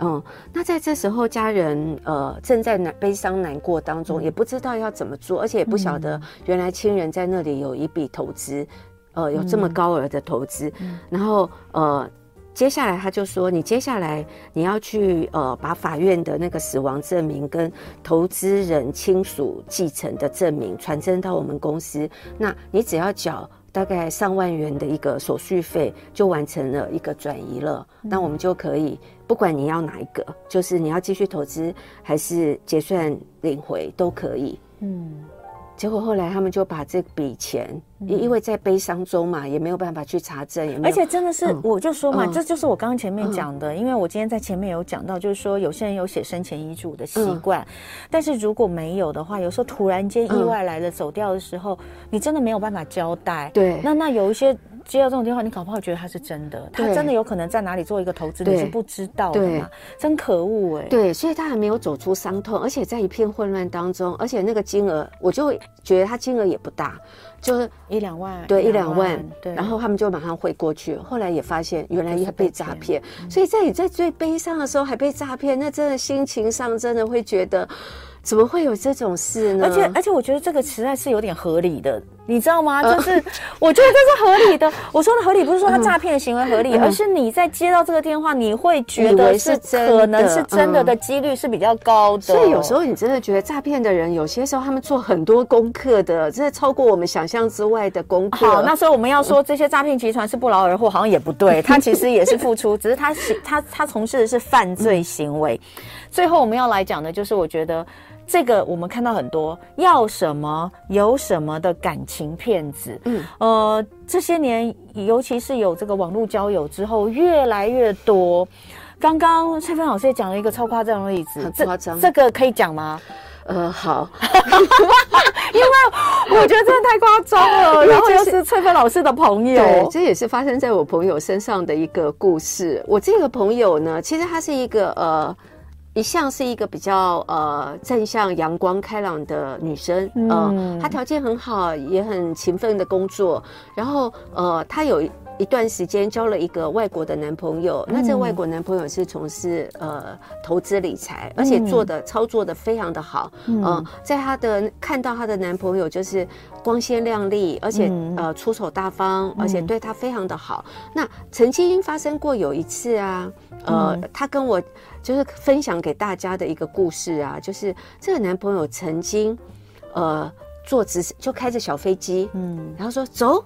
嗯，那在这时候，家人呃正在难悲伤难过当中，嗯、也不知道要怎么做，而且也不晓得原来亲人在那里有一笔投资，嗯、呃，有这么高额的投资。嗯、然后呃，接下来他就说，你接下来你要去呃把法院的那个死亡证明跟投资人亲属继承的证明传真到我们公司，那你只要缴。大概上万元的一个手续费就完成了一个转移了，那我们就可以不管你要哪一个，就是你要继续投资还是结算领回都可以。嗯。结果后来他们就把这笔钱，因因为在悲伤中嘛，也没有办法去查证，也没有，而且真的是，我就说嘛，这就是我刚刚前面讲的，因为我今天在前面有讲到，就是说有些人有写生前遗嘱的习惯，但是如果没有的话，有时候突然间意外来了走掉的时候，你真的没有办法交代。对，那那有一些。接到这种电话，你搞不好觉得他是真的，他真的有可能在哪里做一个投资，你是不知道的嘛？真可恶哎！对，所以他还没有走出伤痛，而且在一片混乱当中，而且那个金额，我就觉得他金额也不大，就是一两万，对，一两万，对。然后他们就马上汇过去，后来也发现原来也被诈骗，所以在你在最悲伤的时候还被诈骗，那真的心情上真的会觉得。怎么会有这种事呢？而且而且，我觉得这个实在是有点合理的。你知道吗？就是我觉得这是合理的。我说的合理不是说他诈骗的行为合理，而是你在接到这个电话，你会觉得是可能是真的的几率是比较高的。所以有时候你真的觉得诈骗的人，有些时候他们做很多功课的，真的超过我们想象之外的功课。好，那所以我们要说这些诈骗集团是不劳而获，好像也不对。他其实也是付出，只是他他他从事的是犯罪行为。最后我们要来讲的就是，我觉得。这个我们看到很多要什么有什么的感情骗子，嗯，呃，这些年尤其是有这个网络交友之后，越来越多。刚刚翠芬老师也讲了一个超夸张的例子，很夸张，这个可以讲吗？呃，好，因为我觉得真的太夸张了，然后又是翠芬老师的朋友，对，这也是发生在我朋友身上的一个故事。我这个朋友呢，其实他是一个呃。一向是一个比较呃正向、阳光、开朗的女生，嗯、呃，她条件很好，也很勤奋的工作，然后呃，她有。一段时间交了一个外国的男朋友，嗯、那这个外国男朋友是从事呃投资理财，而且做的、嗯、操作的非常的好。嗯、呃，在她的看到她的男朋友就是光鲜亮丽，而且、嗯、呃出手大方，而且对她非常的好。嗯、那曾经发生过有一次啊，呃，她、嗯、跟我就是分享给大家的一个故事啊，就是这个男朋友曾经呃坐直就开着小飞机，嗯，然后说走。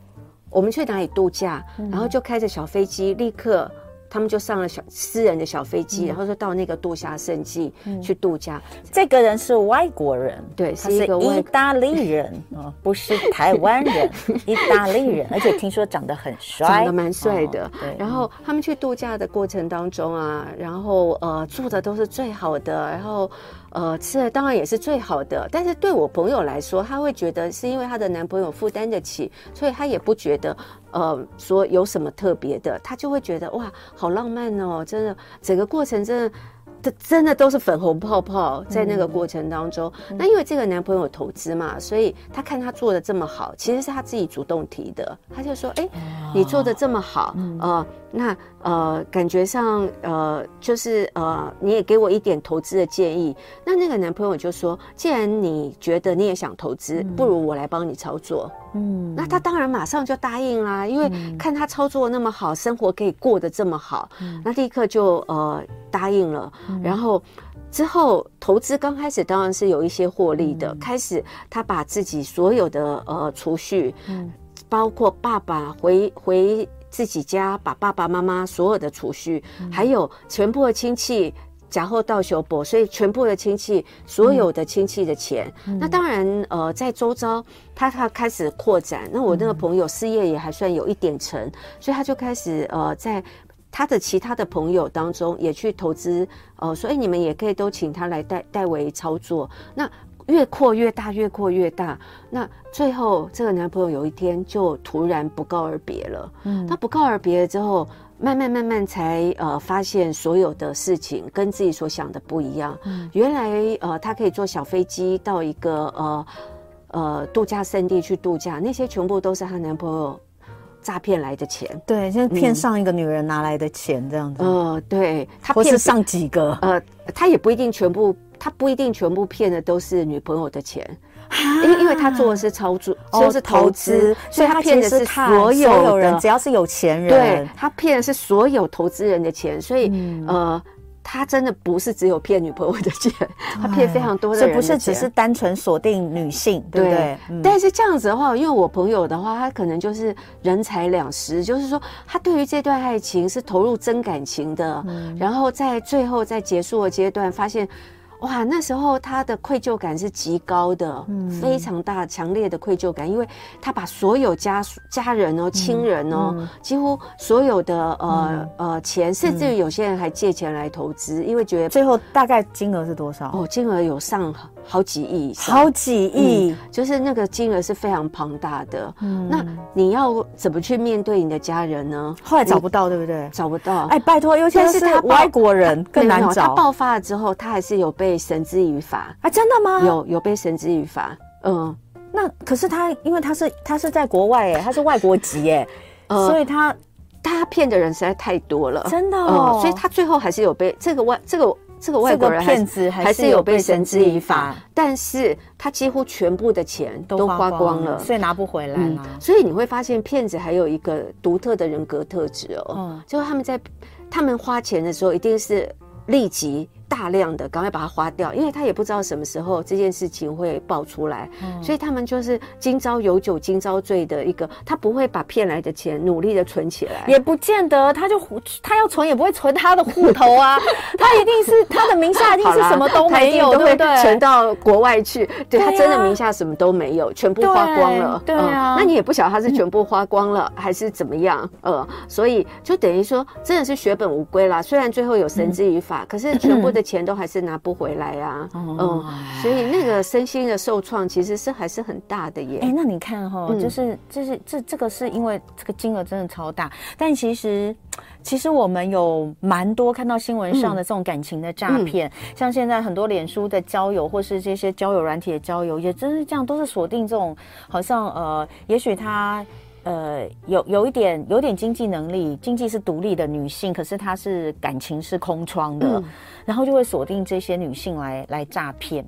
我们去哪里度假？然后就开着小飞机，立刻他们就上了小私人的小飞机，然后就到那个度假胜地去度假。这个人是外国人，对，是一个意大利人 哦，不是台湾人，意大利人，而且听说长得很帅，长得蛮帅的。对，然后他们去度假的过程当中啊，然后呃住的都是最好的，然后。呃，吃的当然也是最好的，但是对我朋友来说，她会觉得是因为她的男朋友负担得起，所以她也不觉得，呃，说有什么特别的，她就会觉得哇，好浪漫哦，真的，整个过程真的。这真的都是粉红泡泡，在那个过程当中。嗯、那因为这个男朋友投资嘛，所以他看他做的这么好，其实是他自己主动提的。他就说：“哎，你做的这么好，嗯、呃，那呃，感觉上呃，就是呃，你也给我一点投资的建议。”那那个男朋友就说：“既然你觉得你也想投资，不如我来帮你操作。”嗯，那他当然马上就答应啦，因为看他操作那么好，生活可以过得这么好，嗯、那立刻就呃答应了。嗯、然后之后投资刚开始当然是有一些获利的，嗯、开始他把自己所有的呃储蓄，嗯，包括爸爸回回自己家，把爸爸妈妈所有的储蓄，嗯、还有全部的亲戚。假后到修博，所以全部的亲戚，所有的亲戚的钱，嗯、那当然，呃，在周遭，他他开始扩展。那我那个朋友事业也还算有一点成，嗯、所以他就开始呃，在他的其他的朋友当中也去投资，呃，所以你们也可以都请他来代代为操作。那越扩越大，越扩越大。那最后，这个男朋友有一天就突然不告而别了。嗯，他不告而别了之后。慢慢慢慢才呃发现所有的事情跟自己所想的不一样。嗯，原来呃他可以坐小飞机到一个呃呃度假胜地去度假，那些全部都是她男朋友诈骗来的钱。对，就是骗上一个女人拿来的钱这样子。嗯、呃，对，他骗上几个？呃，他也不一定全部，他不一定全部骗的都是女朋友的钱。因为因为他做的是操作，就是投资，所以他骗的是所有人，只要是有钱人，对，他骗的是所有投资人的钱，所以呃，他真的不是只有骗女朋友的钱，他骗非常多的人，不是只是单纯锁定女性，对不对？但是这样子的话，因为我朋友的话，他可能就是人财两失，就是说他对于这段爱情是投入真感情的，然后在最后在结束的阶段发现。哇，那时候他的愧疚感是极高的，嗯、非常大、强烈的愧疚感，因为他把所有家属、家人哦、亲人哦，几乎所有的呃、嗯、呃钱，甚至于有些人还借钱来投资，嗯、因为觉得最后大概金额是多少？哦，金额有上好几亿，好几亿、嗯，就是那个金额是非常庞大的。嗯，那你要怎么去面对你的家人呢？后来找不到，对不对？找不到。哎，拜托，尤其是他外国人更难找。他爆发了之后，他还是有被。被绳之以法啊？真的吗？有有被绳之以法。嗯，那可是他，因为他是他是在国外哎，他是外国籍哎，呃、所以他他骗的人实在太多了，真的哦、嗯。所以他最后还是有被这个外这个这个外国人骗子还是有被绳之以法，但是他几乎全部的钱都花光了，所以拿不回来了。所以你会发现，骗子还有一个独特的人格特质哦，嗯，就是他们在他们花钱的时候，一定是立即。大量的赶快把它花掉，因为他也不知道什么时候这件事情会爆出来，嗯、所以他们就是今朝有酒今朝醉的一个，他不会把骗来的钱努力的存起来，也不见得，他就他要存也不会存他的户头啊，他一定是他的名下一定是什么都没有，对不对？存到国外去，对，他真的名下什么都没有，全部花光了，对，对啊、嗯，那你也不晓得他是全部花光了、嗯、还是怎么样，呃，所以就等于说真的是血本无归啦。虽然最后有绳之以法，嗯、可是全部的钱都还是拿。不回来呀、啊，嗯，嗯，所以那个身心的受创其实是还是很大的耶。哎、欸，那你看哈、哦，就是就是这这个是因为这个金额真的超大，但其实其实我们有蛮多看到新闻上的这种感情的诈骗，嗯、像现在很多脸书的交友或是这些交友软体的交友，也真是这样，都是锁定这种好像呃，也许他。呃，有有一点有点经济能力，经济是独立的女性，可是她是感情是空窗的，嗯、然后就会锁定这些女性来来诈骗。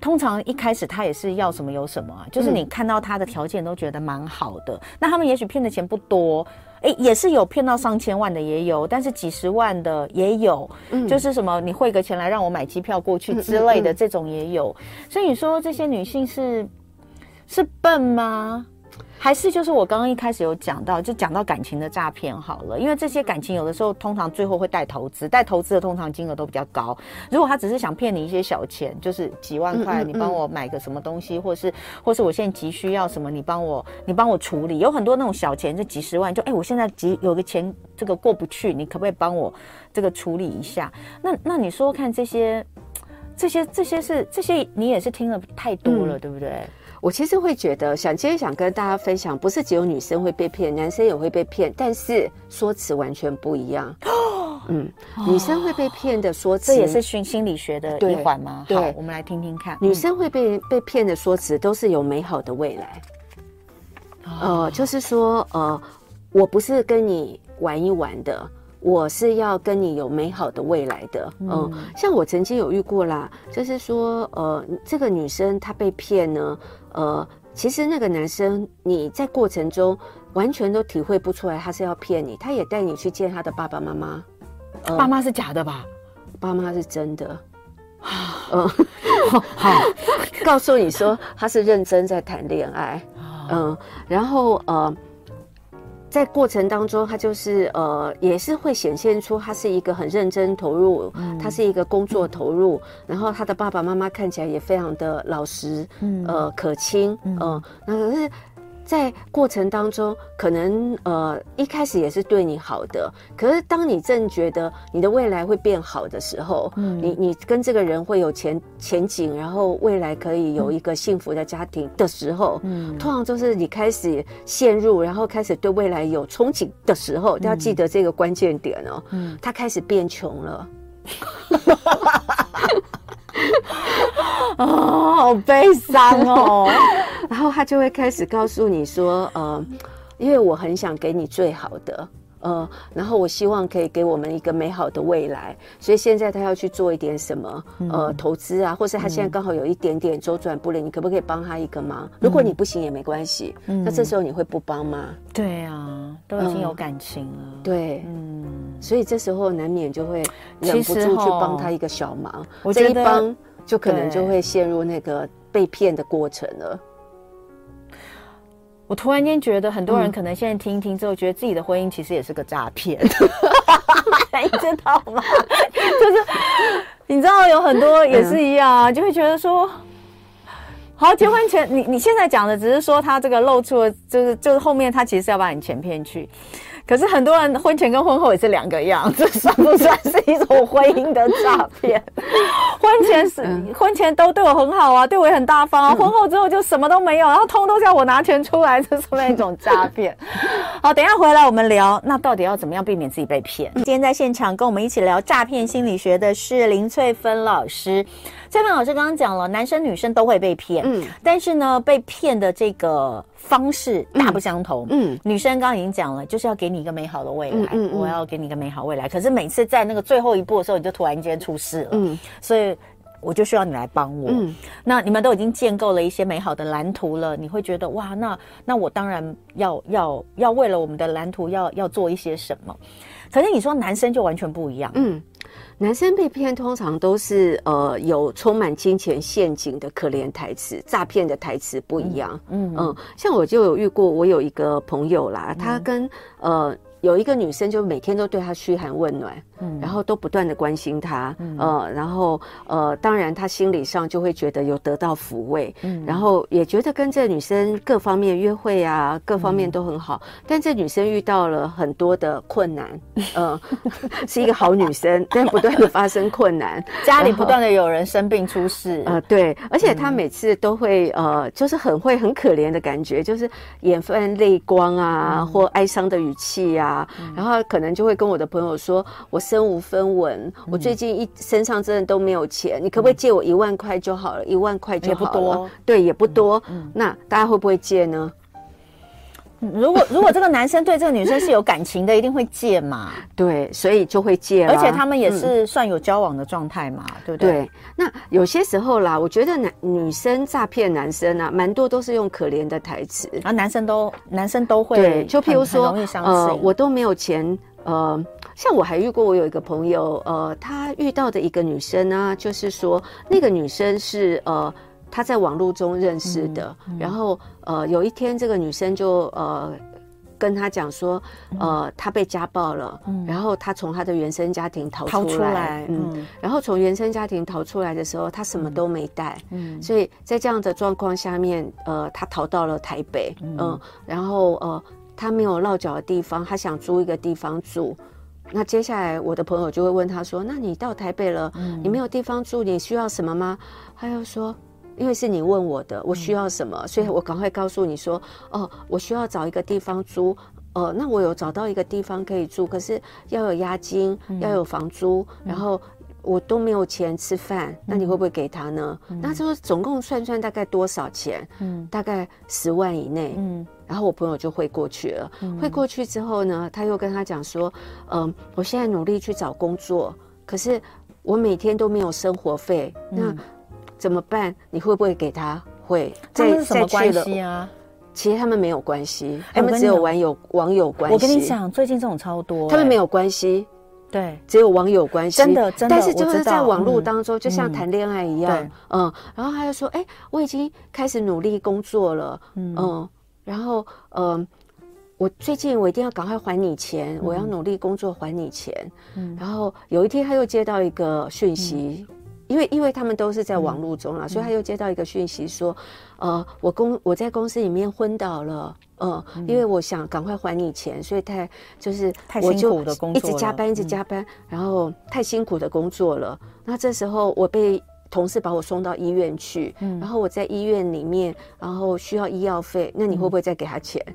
通常一开始她也是要什么有什么啊，就是你看到她的条件都觉得蛮好的，嗯、那他们也许骗的钱不多，哎，也是有骗到上千万的也有，但是几十万的也有，嗯、就是什么你汇个钱来让我买机票过去之类的这种也有，所以你说这些女性是是笨吗？还是就是我刚刚一开始有讲到，就讲到感情的诈骗好了，因为这些感情有的时候通常最后会带投资，带投资的通常金额都比较高。如果他只是想骗你一些小钱，就是几万块，你帮我买个什么东西，或是或是我现在急需要什么，你帮我你帮我处理，有很多那种小钱，就几十万，就哎，我现在急有个钱这个过不去，你可不可以帮我这个处理一下？那那你说看这些这些这些是这些你也是听了太多了，嗯、对不对？我其实会觉得，想今天想跟大家分享，不是只有女生会被骗，男生也会被骗，但是说辞完全不一样。嗯，女生会被骗的说辞，这也是心心理学的一环吗？对，我们来听听看。女生会被被骗的说辞都是有美好的未来。呃，就是说，呃，我不是跟你玩一玩的。我是要跟你有美好的未来的，嗯，嗯，像我曾经有遇过啦，就是说，呃，这个女生她被骗呢，呃，其实那个男生你在过程中完全都体会不出来他是要骗你，他也带你去见他的爸爸妈妈，呃、爸妈是假的吧？爸妈是真的，嗯，好，告诉你说他是认真在谈恋爱，嗯，然后呃。在过程当中，他就是呃，也是会显现出他是一个很认真投入，嗯、他是一个工作投入，嗯、然后他的爸爸妈妈看起来也非常的老实，嗯、呃，可亲，嗯、呃，那可是。在过程当中，可能呃一开始也是对你好的，可是当你正觉得你的未来会变好的时候，嗯，你你跟这个人会有前前景，然后未来可以有一个幸福的家庭的时候，嗯，通常就是你开始陷入，然后开始对未来有憧憬的时候，都要记得这个关键点哦，嗯，他开始变穷了。哦，好悲伤哦。然后他就会开始告诉你说，呃，因为我很想给你最好的，呃，然后我希望可以给我们一个美好的未来，所以现在他要去做一点什么，呃，投资啊，或是他现在刚好有一点点周转不灵，你可不可以帮他一个忙？如果你不行也没关系，那这时候你会不帮吗？对啊，都已经有感情了，对，嗯，所以这时候难免就会忍不住去帮他一个小忙，这一帮。就可能就会陷入那个被骗的过程了。我突然间觉得，很多人可能现在听一听之后，觉得自己的婚姻其实也是个诈骗，你知道吗？就是你知道有很多也是一样，就会觉得说，好，结婚前你你现在讲的只是说他这个露出了，就是就是后面他其实是要把你钱骗去。可是很多人婚前跟婚后也是两个样，这算不算是一种婚姻的诈骗？婚前是、嗯、婚前都对我很好啊，对我也很大方啊，婚后之后就什么都没有，然后通通叫我拿钱出来，这算一种诈骗。好，等一下回来我们聊，那到底要怎么样避免自己被骗？今天在现场跟我们一起聊诈骗心理学的是林翠芬老师。翠芬老师刚刚讲了，男生女生都会被骗，嗯，但是呢，被骗的这个方式大不相同。嗯，女生刚刚已经讲了，就是要给你一个美好的未来，嗯嗯，我要给你一个美好未来。可是每次在那个最后一步的时候，你就突然间出事了。嗯，所以我就需要你来帮我。嗯，那你们都已经建构了一些美好的蓝图了，你会觉得哇，那那我当然要要要为了我们的蓝图要要做一些什么。可是你说男生就完全不一样。嗯。男生被骗通常都是呃有充满金钱陷阱的可怜台词，诈骗的台词不一样。嗯嗯，像我就有遇过，我有一个朋友啦，他跟呃。有一个女生就每天都对他嘘寒问暖，嗯，然后都不断的关心他，嗯，呃，然后呃，当然他心理上就会觉得有得到抚慰，嗯，然后也觉得跟这女生各方面约会啊，各方面都很好，嗯，但这女生遇到了很多的困难，嗯，呃，是一个好女生，但不断的发生困难，家里不断的有人生病出事，呃，对，而且她每次都会呃，就是很会很可怜的感觉，就是眼泛泪光啊，嗯，或哀伤的语气啊。啊，然后可能就会跟我的朋友说：“我身无分文，我最近一身上真的都没有钱，你可不可以借我一万块就好了？一万块就好了，也不多，对，也不多。那大家会不会借呢？”如果如果这个男生对这个女生是有感情的，一定会借嘛。对，所以就会借。而且他们也是算有交往的状态嘛，嗯、对不对？对。那有些时候啦，我觉得男女生诈骗男生啊，蛮多都是用可怜的台词，啊，男生都男生都会。对，就譬如说，呃，我都没有钱。呃，像我还遇过，我有一个朋友，呃，他遇到的一个女生呢，就是说那个女生是呃。他在网络中认识的，嗯嗯、然后呃，有一天这个女生就呃跟他讲说，呃，她被家暴了，嗯、然后她从她的原生家庭逃出来，出来嗯，嗯，然后从原生家庭逃出来的时候，她什么都没带，嗯，所以在这样的状况下面，呃，她逃到了台北，嗯，嗯，然后呃，她没有落脚的地方，他想租一个地方住，那接下来我的朋友就会问他说，那你到台北了，嗯、你没有地方住，你需要什么吗？他又说。因为是你问我的，我需要什么，嗯、所以我赶快告诉你说，哦，我需要找一个地方租，呃，那我有找到一个地方可以住，可是要有押金，嗯、要有房租，然后我都没有钱吃饭，那你会不会给他呢？嗯、那就说总共算算大概多少钱？嗯，大概十万以内。嗯，然后我朋友就汇过去了，汇、嗯、过去之后呢，他又跟他讲说，嗯、呃，我现在努力去找工作，可是我每天都没有生活费，那。怎么办？你会不会给他？会。这是什么关系啊？其实他们没有关系，他们只有网友网友关系。我跟你讲，最近这种超多。他们没有关系，对，只有网友关系。真的，真的。但是就是在网络当中，就像谈恋爱一样，嗯。然后他就说：“哎，我已经开始努力工作了，嗯。然后，嗯，我最近我一定要赶快还你钱，我要努力工作还你钱。嗯。然后有一天他又接到一个讯息。”因为因为他们都是在网络中啊，嗯、所以他又接到一个讯息说，呃，我公我在公司里面昏倒了，呃，嗯、因为我想赶快还你钱，所以太就是太辛苦的工作，一直加班一直加班，嗯、然后太辛苦的工作了。那这时候我被同事把我送到医院去，嗯、然后我在医院里面，然后需要医药费，那你会不会再给他钱？嗯、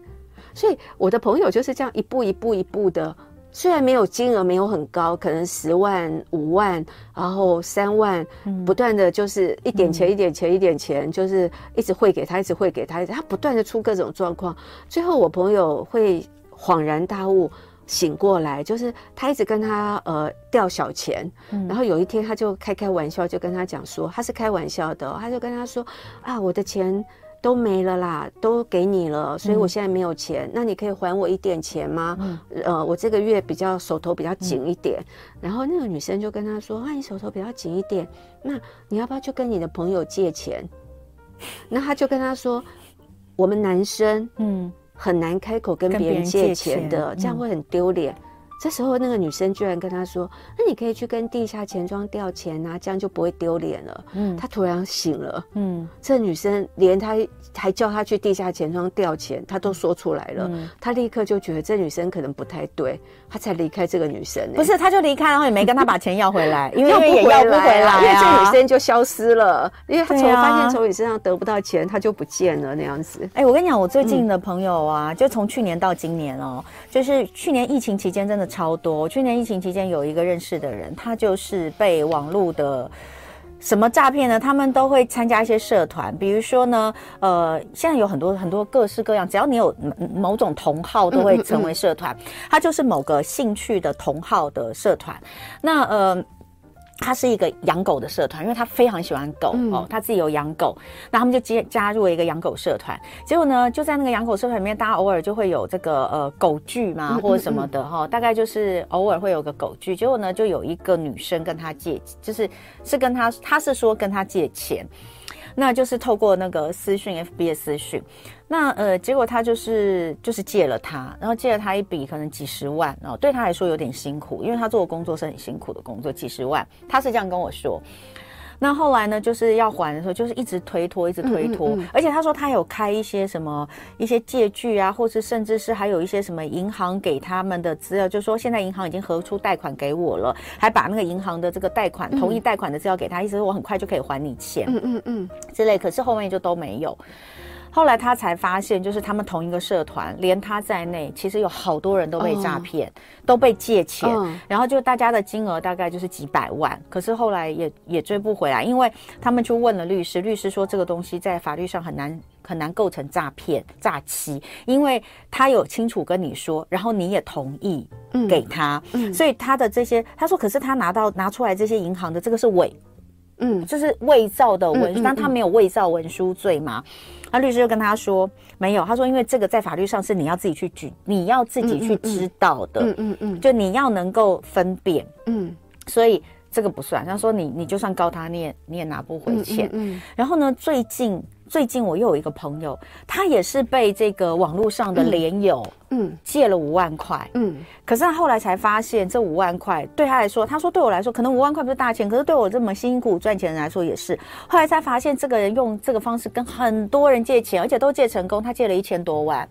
所以我的朋友就是这样一步一步一步的。虽然没有金额没有很高，可能十万、五万，然后三万，不断的就是一点钱、一点钱、一点钱，就是一直汇给他，一直汇给他，他不断的出各种状况。最后我朋友会恍然大悟，醒过来，就是他一直跟他呃掉小钱，然后有一天他就开开玩笑，就跟他讲说，他是开玩笑的哦，他就跟他说啊，我的钱。都没了啦，都给你了，所以我现在没有钱。嗯、那你可以还我一点钱吗？嗯、呃，我这个月比较手头比较紧一点。嗯、然后那个女生就跟他说：“啊，你手头比较紧一点，那你要不要去跟你的朋友借钱？”那他就跟他说：“我们男生嗯很难开口跟别人借钱的，钱这样会很丢脸。嗯”这时候，那个女生居然跟他说：“那你可以去跟地下钱庄调钱啊，这样就不会丢脸了。”嗯，他突然醒了。嗯，这女生连他还叫他去地下钱庄调钱，他都说出来了。嗯，他立刻就觉得这女生可能不太对，他才离开这个女生。不是，他就离开，然后也没跟他把钱要回来，因为也要不回来，因为这女生就消失了，因为他从发现从你身上得不到钱，他就不见了那样子。哎，我跟你讲，我最近的朋友啊，就从去年到今年哦，就是去年疫情期间真的。超多！去年疫情期间有一个认识的人，他就是被网络的什么诈骗呢？他们都会参加一些社团，比如说呢，呃，现在有很多很多各式各样，只要你有某种同好，都会成为社团。它就是某个兴趣的同好的社团。那呃。他是一个养狗的社团，因为他非常喜欢狗、嗯、哦，他自己有养狗，那他们就接加入了一个养狗社团。结果呢，就在那个养狗社团里面，大家偶尔就会有这个呃狗剧嘛，或者什么的哈、哦，大概就是偶尔会有个狗剧。结果呢，就有一个女生跟他借，就是是跟他，他是说跟他借钱。那就是透过那个私讯，FB 的私讯，那呃，结果他就是就是借了他，然后借了他一笔可能几十万，哦对他来说有点辛苦，因为他做的工作是很辛苦的工作，几十万，他是这样跟我说。那后来呢，就是要还的时候，就是一直推脱，一直推脱。而且他说他有开一些什么一些借据啊，或是甚至是还有一些什么银行给他们的资料，就说现在银行已经核出贷款给我了，还把那个银行的这个贷款同意贷款的资料给他，意思是我很快就可以还你钱，嗯嗯嗯之类。可是后面就都没有。后来他才发现，就是他们同一个社团，连他在内，其实有好多人都被诈骗，哦、都被借钱，哦、然后就大家的金额大概就是几百万，可是后来也也追不回来，因为他们去问了律师，律师说这个东西在法律上很难很难构成诈骗诈欺，因为他有清楚跟你说，然后你也同意给他，嗯嗯、所以他的这些，他说可是他拿到拿出来这些银行的这个是伪。嗯，就是伪造的文书，但他没有伪造文书罪嘛？那律师就跟他说没有，他说因为这个在法律上是你要自己去举，你要自己去知道的，嗯嗯嗯，就你要能够分辨，嗯，所以这个不算。他说你你就算告他，你也你也拿不回钱。嗯，然后呢，最近。最近我又有一个朋友，他也是被这个网络上的连友，嗯，借了五万块，嗯，可是他后来才发现，这五万块对他来说，他说对我来说，可能五万块不是大钱，可是对我这么辛苦赚钱的人来说也是。后来才发现，这个人用这个方式跟很多人借钱，而且都借成功，他借了一千多万。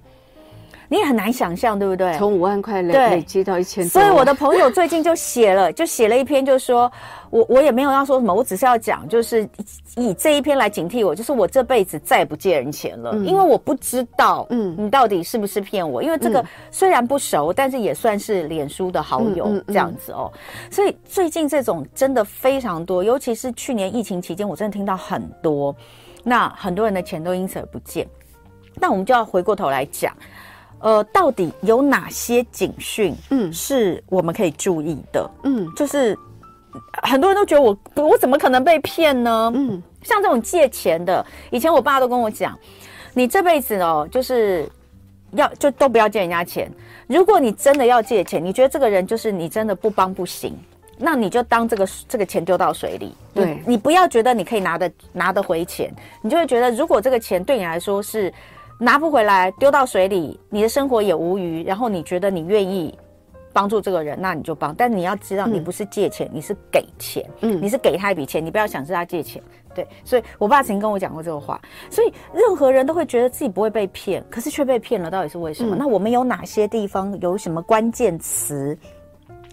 你也很难想象，对不对？从五万块累累积到一千。所以我的朋友最近就写了，就写了一篇，就是说我我也没有要说什么，我只是要讲，就是以这一篇来警惕我，就是我这辈子再也不借人钱了，嗯、因为我不知道，嗯，你到底是不是骗我？因为这个虽然不熟，但是也算是脸书的好友这样子哦。所以最近这种真的非常多，尤其是去年疫情期间，我真的听到很多，那很多人的钱都因此而不见。那我们就要回过头来讲。呃，到底有哪些警讯，嗯，是我们可以注意的？嗯，就是很多人都觉得我我怎么可能被骗呢？嗯，像这种借钱的，以前我爸都跟我讲，你这辈子哦，就是要就都不要借人家钱。如果你真的要借钱，你觉得这个人就是你真的不帮不行，那你就当这个这个钱丢到水里。对，你不要觉得你可以拿得拿得回钱，你就会觉得如果这个钱对你来说是。拿不回来，丢到水里，你的生活也无余。然后你觉得你愿意帮助这个人，那你就帮。但你要知道，你不是借钱，嗯、你是给钱。嗯，你是给他一笔钱，你不要想是他借钱。对，所以我爸曾经跟我讲过这个话。所以任何人都会觉得自己不会被骗，可是却被骗了，到底是为什么？嗯、那我们有哪些地方有什么关键词？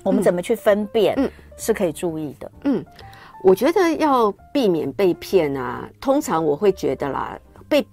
我们怎么去分辨？嗯，是可以注意的。嗯，我觉得要避免被骗啊，通常我会觉得啦，被。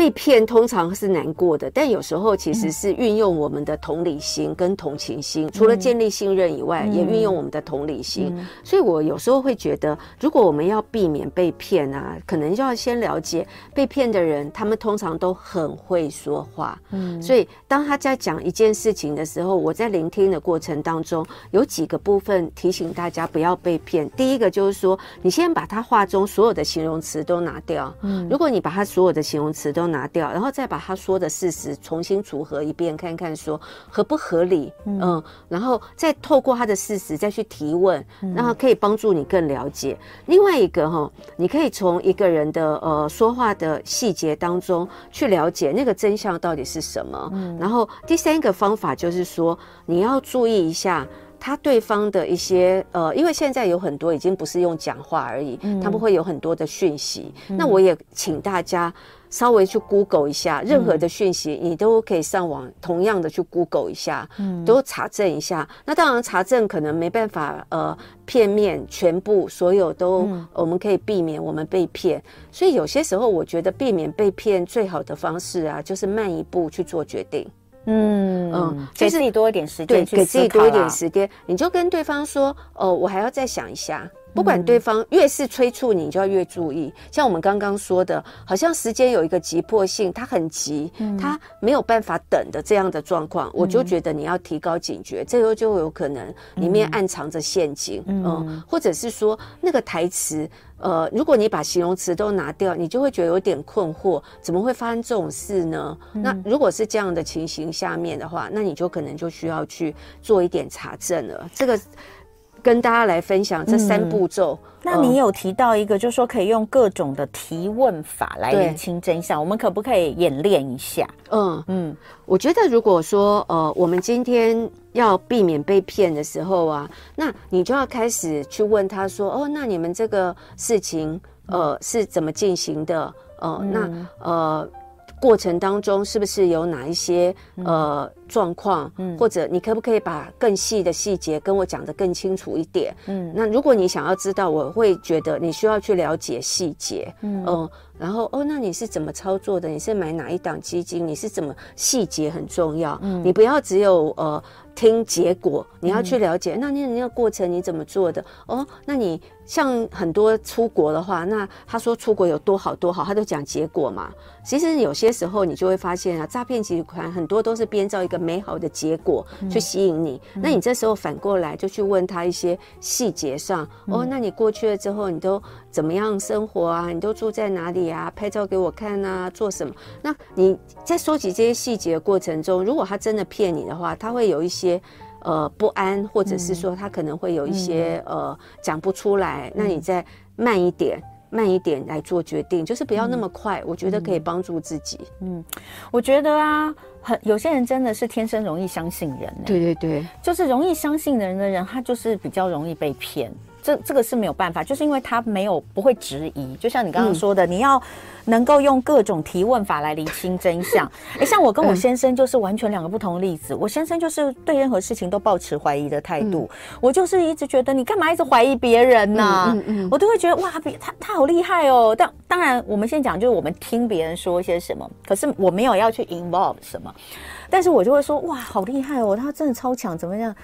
被骗通常是难过的，但有时候其实是运用我们的同理心跟同情心，嗯、除了建立信任以外，嗯、也运用我们的同理心。嗯、所以我有时候会觉得，如果我们要避免被骗啊，可能就要先了解被骗的人，他们通常都很会说话。嗯，所以当他在讲一件事情的时候，我在聆听的过程当中，有几个部分提醒大家不要被骗。第一个就是说，你先把他话中所有的形容词都拿掉。嗯，如果你把他所有的形容词都拿掉，然后再把他说的事实重新组合一遍，看看说合不合理，嗯，嗯，然后再透过他的事实再去提问，然后可以帮助你更了解。嗯、另外一个哈，你可以从一个人的呃说话的细节当中去了解那个真相到底是什么。嗯，然后第三个方法就是说，你要注意一下他对方的一些呃，因为现在有很多已经不是用讲话而已，嗯、他们会有很多的讯息。嗯、那我也请大家。稍微去 Google 一下，任何的讯息你都可以上网，同样的去 Google 一下，嗯，都查证一下。那当然查证可能没办法，呃，片面全部所有都，我们可以避免我们被骗。所以有些时候，我觉得避免被骗最好的方式啊，就是慢一步去做决定。嗯嗯，给自己多一点时间，对，给自己多一点时间，你就跟对方说，哦，我还要再想一下。不管对方越是催促你，你就要越注意。像我们刚刚说的，好像时间有一个急迫性，他很急，他没有办法等的这样的状况，我就觉得你要提高警觉，这个就有可能里面暗藏着陷阱，嗯，或者是说那个台词，呃，如果你把形容词都拿掉，你就会觉得有点困惑，怎么会发生这种事呢？那如果是这样的情形下面的话，那你就可能就需要去做一点查证了。这个。跟大家来分享这三步骤。嗯，那你有提到一个，就是说可以用各种的提问法来厘清真相，我们可不可以演练一下？嗯嗯，我觉得如果说呃，我们今天要避免被骗的时候啊，那你就要开始去问他说，哦，那你们这个事情呃是怎么进行的？呃，嗯，那呃。过程当中是不是有哪一些呃状况，嗯，或者你可不可以把更细的细节跟我讲得更清楚一点？嗯，那如果你想要知道，我会觉得你需要去了解细节，嗯，呃，然后哦，那你是怎么操作的？你是买哪一档基金？你是怎么细节很重要？嗯，你不要只有呃。听结果，你要去了解。嗯、那你那个过程你怎么做的？哦，那你像很多出国的话，那他说出国有多好多好，他都讲结果嘛。其实有些时候你就会发现啊，诈骗集团很多都是编造一个美好的结果去吸引你。嗯、那你这时候反过来就去问他一些细节上，嗯、哦，那你过去了之后，你都怎么样生活啊？你都住在哪里啊？拍照给我看啊？做什么？那你在收集这些细节的过程中，如果他真的骗你的话，他会有一些。些呃不安，或者是说他可能会有一些、嗯、呃讲不出来，嗯、那你再慢一点，慢一点来做决定，就是不要那么快，嗯、我觉得可以帮助自己。嗯，我觉得啊，很有些人真的是天生容易相信人，对对对，就是容易相信人的人，他就是比较容易被骗。这这个是没有办法，就是因为他没有不会质疑，就像你刚刚说的，嗯、你要能够用各种提问法来厘清真相。哎，像我跟我先生就是完全两个不同的例子。嗯、我先生就是对任何事情都抱持怀疑的态度，嗯、我就是一直觉得你干嘛一直怀疑别人呢、我都会觉得哇，比他他好厉害哦。但当然，我们先讲就是我们听别人说一些什么，可是我没有要去 involve 什么，但是我就会说哇，好厉害哦，他真的超强，怎么样？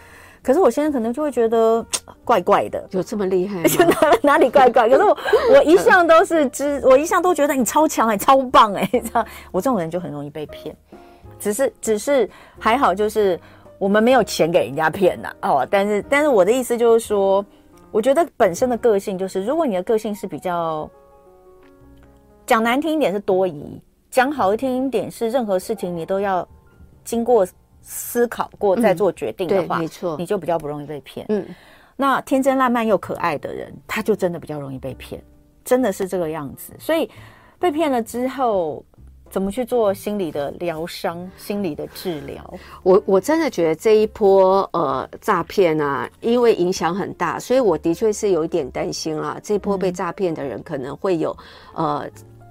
可是我现在可能就会觉得 怪怪的，有这么厉害？哪哪里怪怪？可是我 我一向都是知，我一向都觉得你超强哎，超棒哎，这样我这种人就很容易被骗。只是只是还好，就是我们没有钱给人家骗呐哦。但是但是我的意思就是说，我觉得本身的个性就是，如果你的个性是比较讲难听一点是多疑，讲好听一点是任何事情你都要经过。思考过再做决定的话，没错，你就比较不容易被骗。嗯，那天真烂漫又可爱的人，他就真的比较容易被骗，真的是这个样子。所以被骗了之后，怎么去做心理的疗伤、心理的治疗？我我真的觉得这一波呃诈骗啊，因为影响很大，所以我的确是有一点担心啦。这一波被诈骗的人可能会有呃。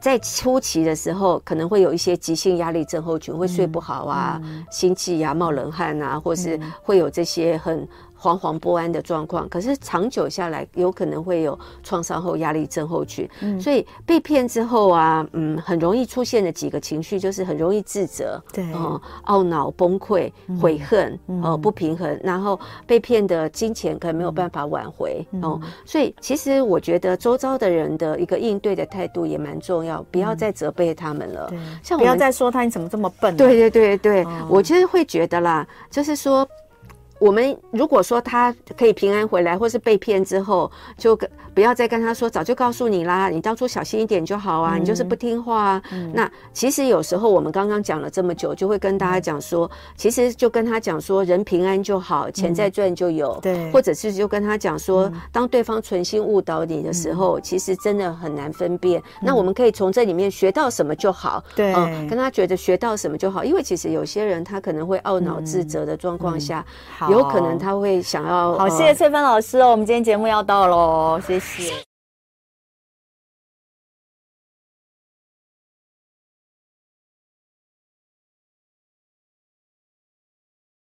在初期的时候，可能会有一些急性压力症候群，会睡不好啊，心悸啊，冒冷汗啊，或是会有这些很。惶惶不安的状况，可是长久下来，有可能会有创伤后压力症候群。嗯，所以被骗之后啊，嗯，很容易出现的几个情绪，就是很容易自责，对，哦，懊恼、崩溃、悔恨，哦，不平衡，然后被骗的金钱可能没有办法挽回，哦，所以其实我觉得周遭的人的一个应对的态度也蛮重要，不要再责备他们了，像不要再说他你怎么这么笨，对对对对，我其实会觉得啦，就是说。我们如果说他可以平安回来，或是被骗之后，就不要再跟他说，早就告诉你啦，你当初小心一点就好啊，嗯、你就是不听话啊。嗯、那其实有时候我们刚刚讲了这么久，就会跟大家讲说，其实就跟他讲说，人平安就好，钱再赚就有。嗯、对，或者是就跟他讲说，嗯、当对方存心误导你的时候，嗯、其实真的很难分辨。嗯、那我们可以从这里面学到什么就好。对、嗯，跟他觉得学到什么就好，因为其实有些人他可能会懊恼自责的状况下。有可能他会想要。好，谢谢翠芬老师哦，我们今天节目要到喽，谢谢谢。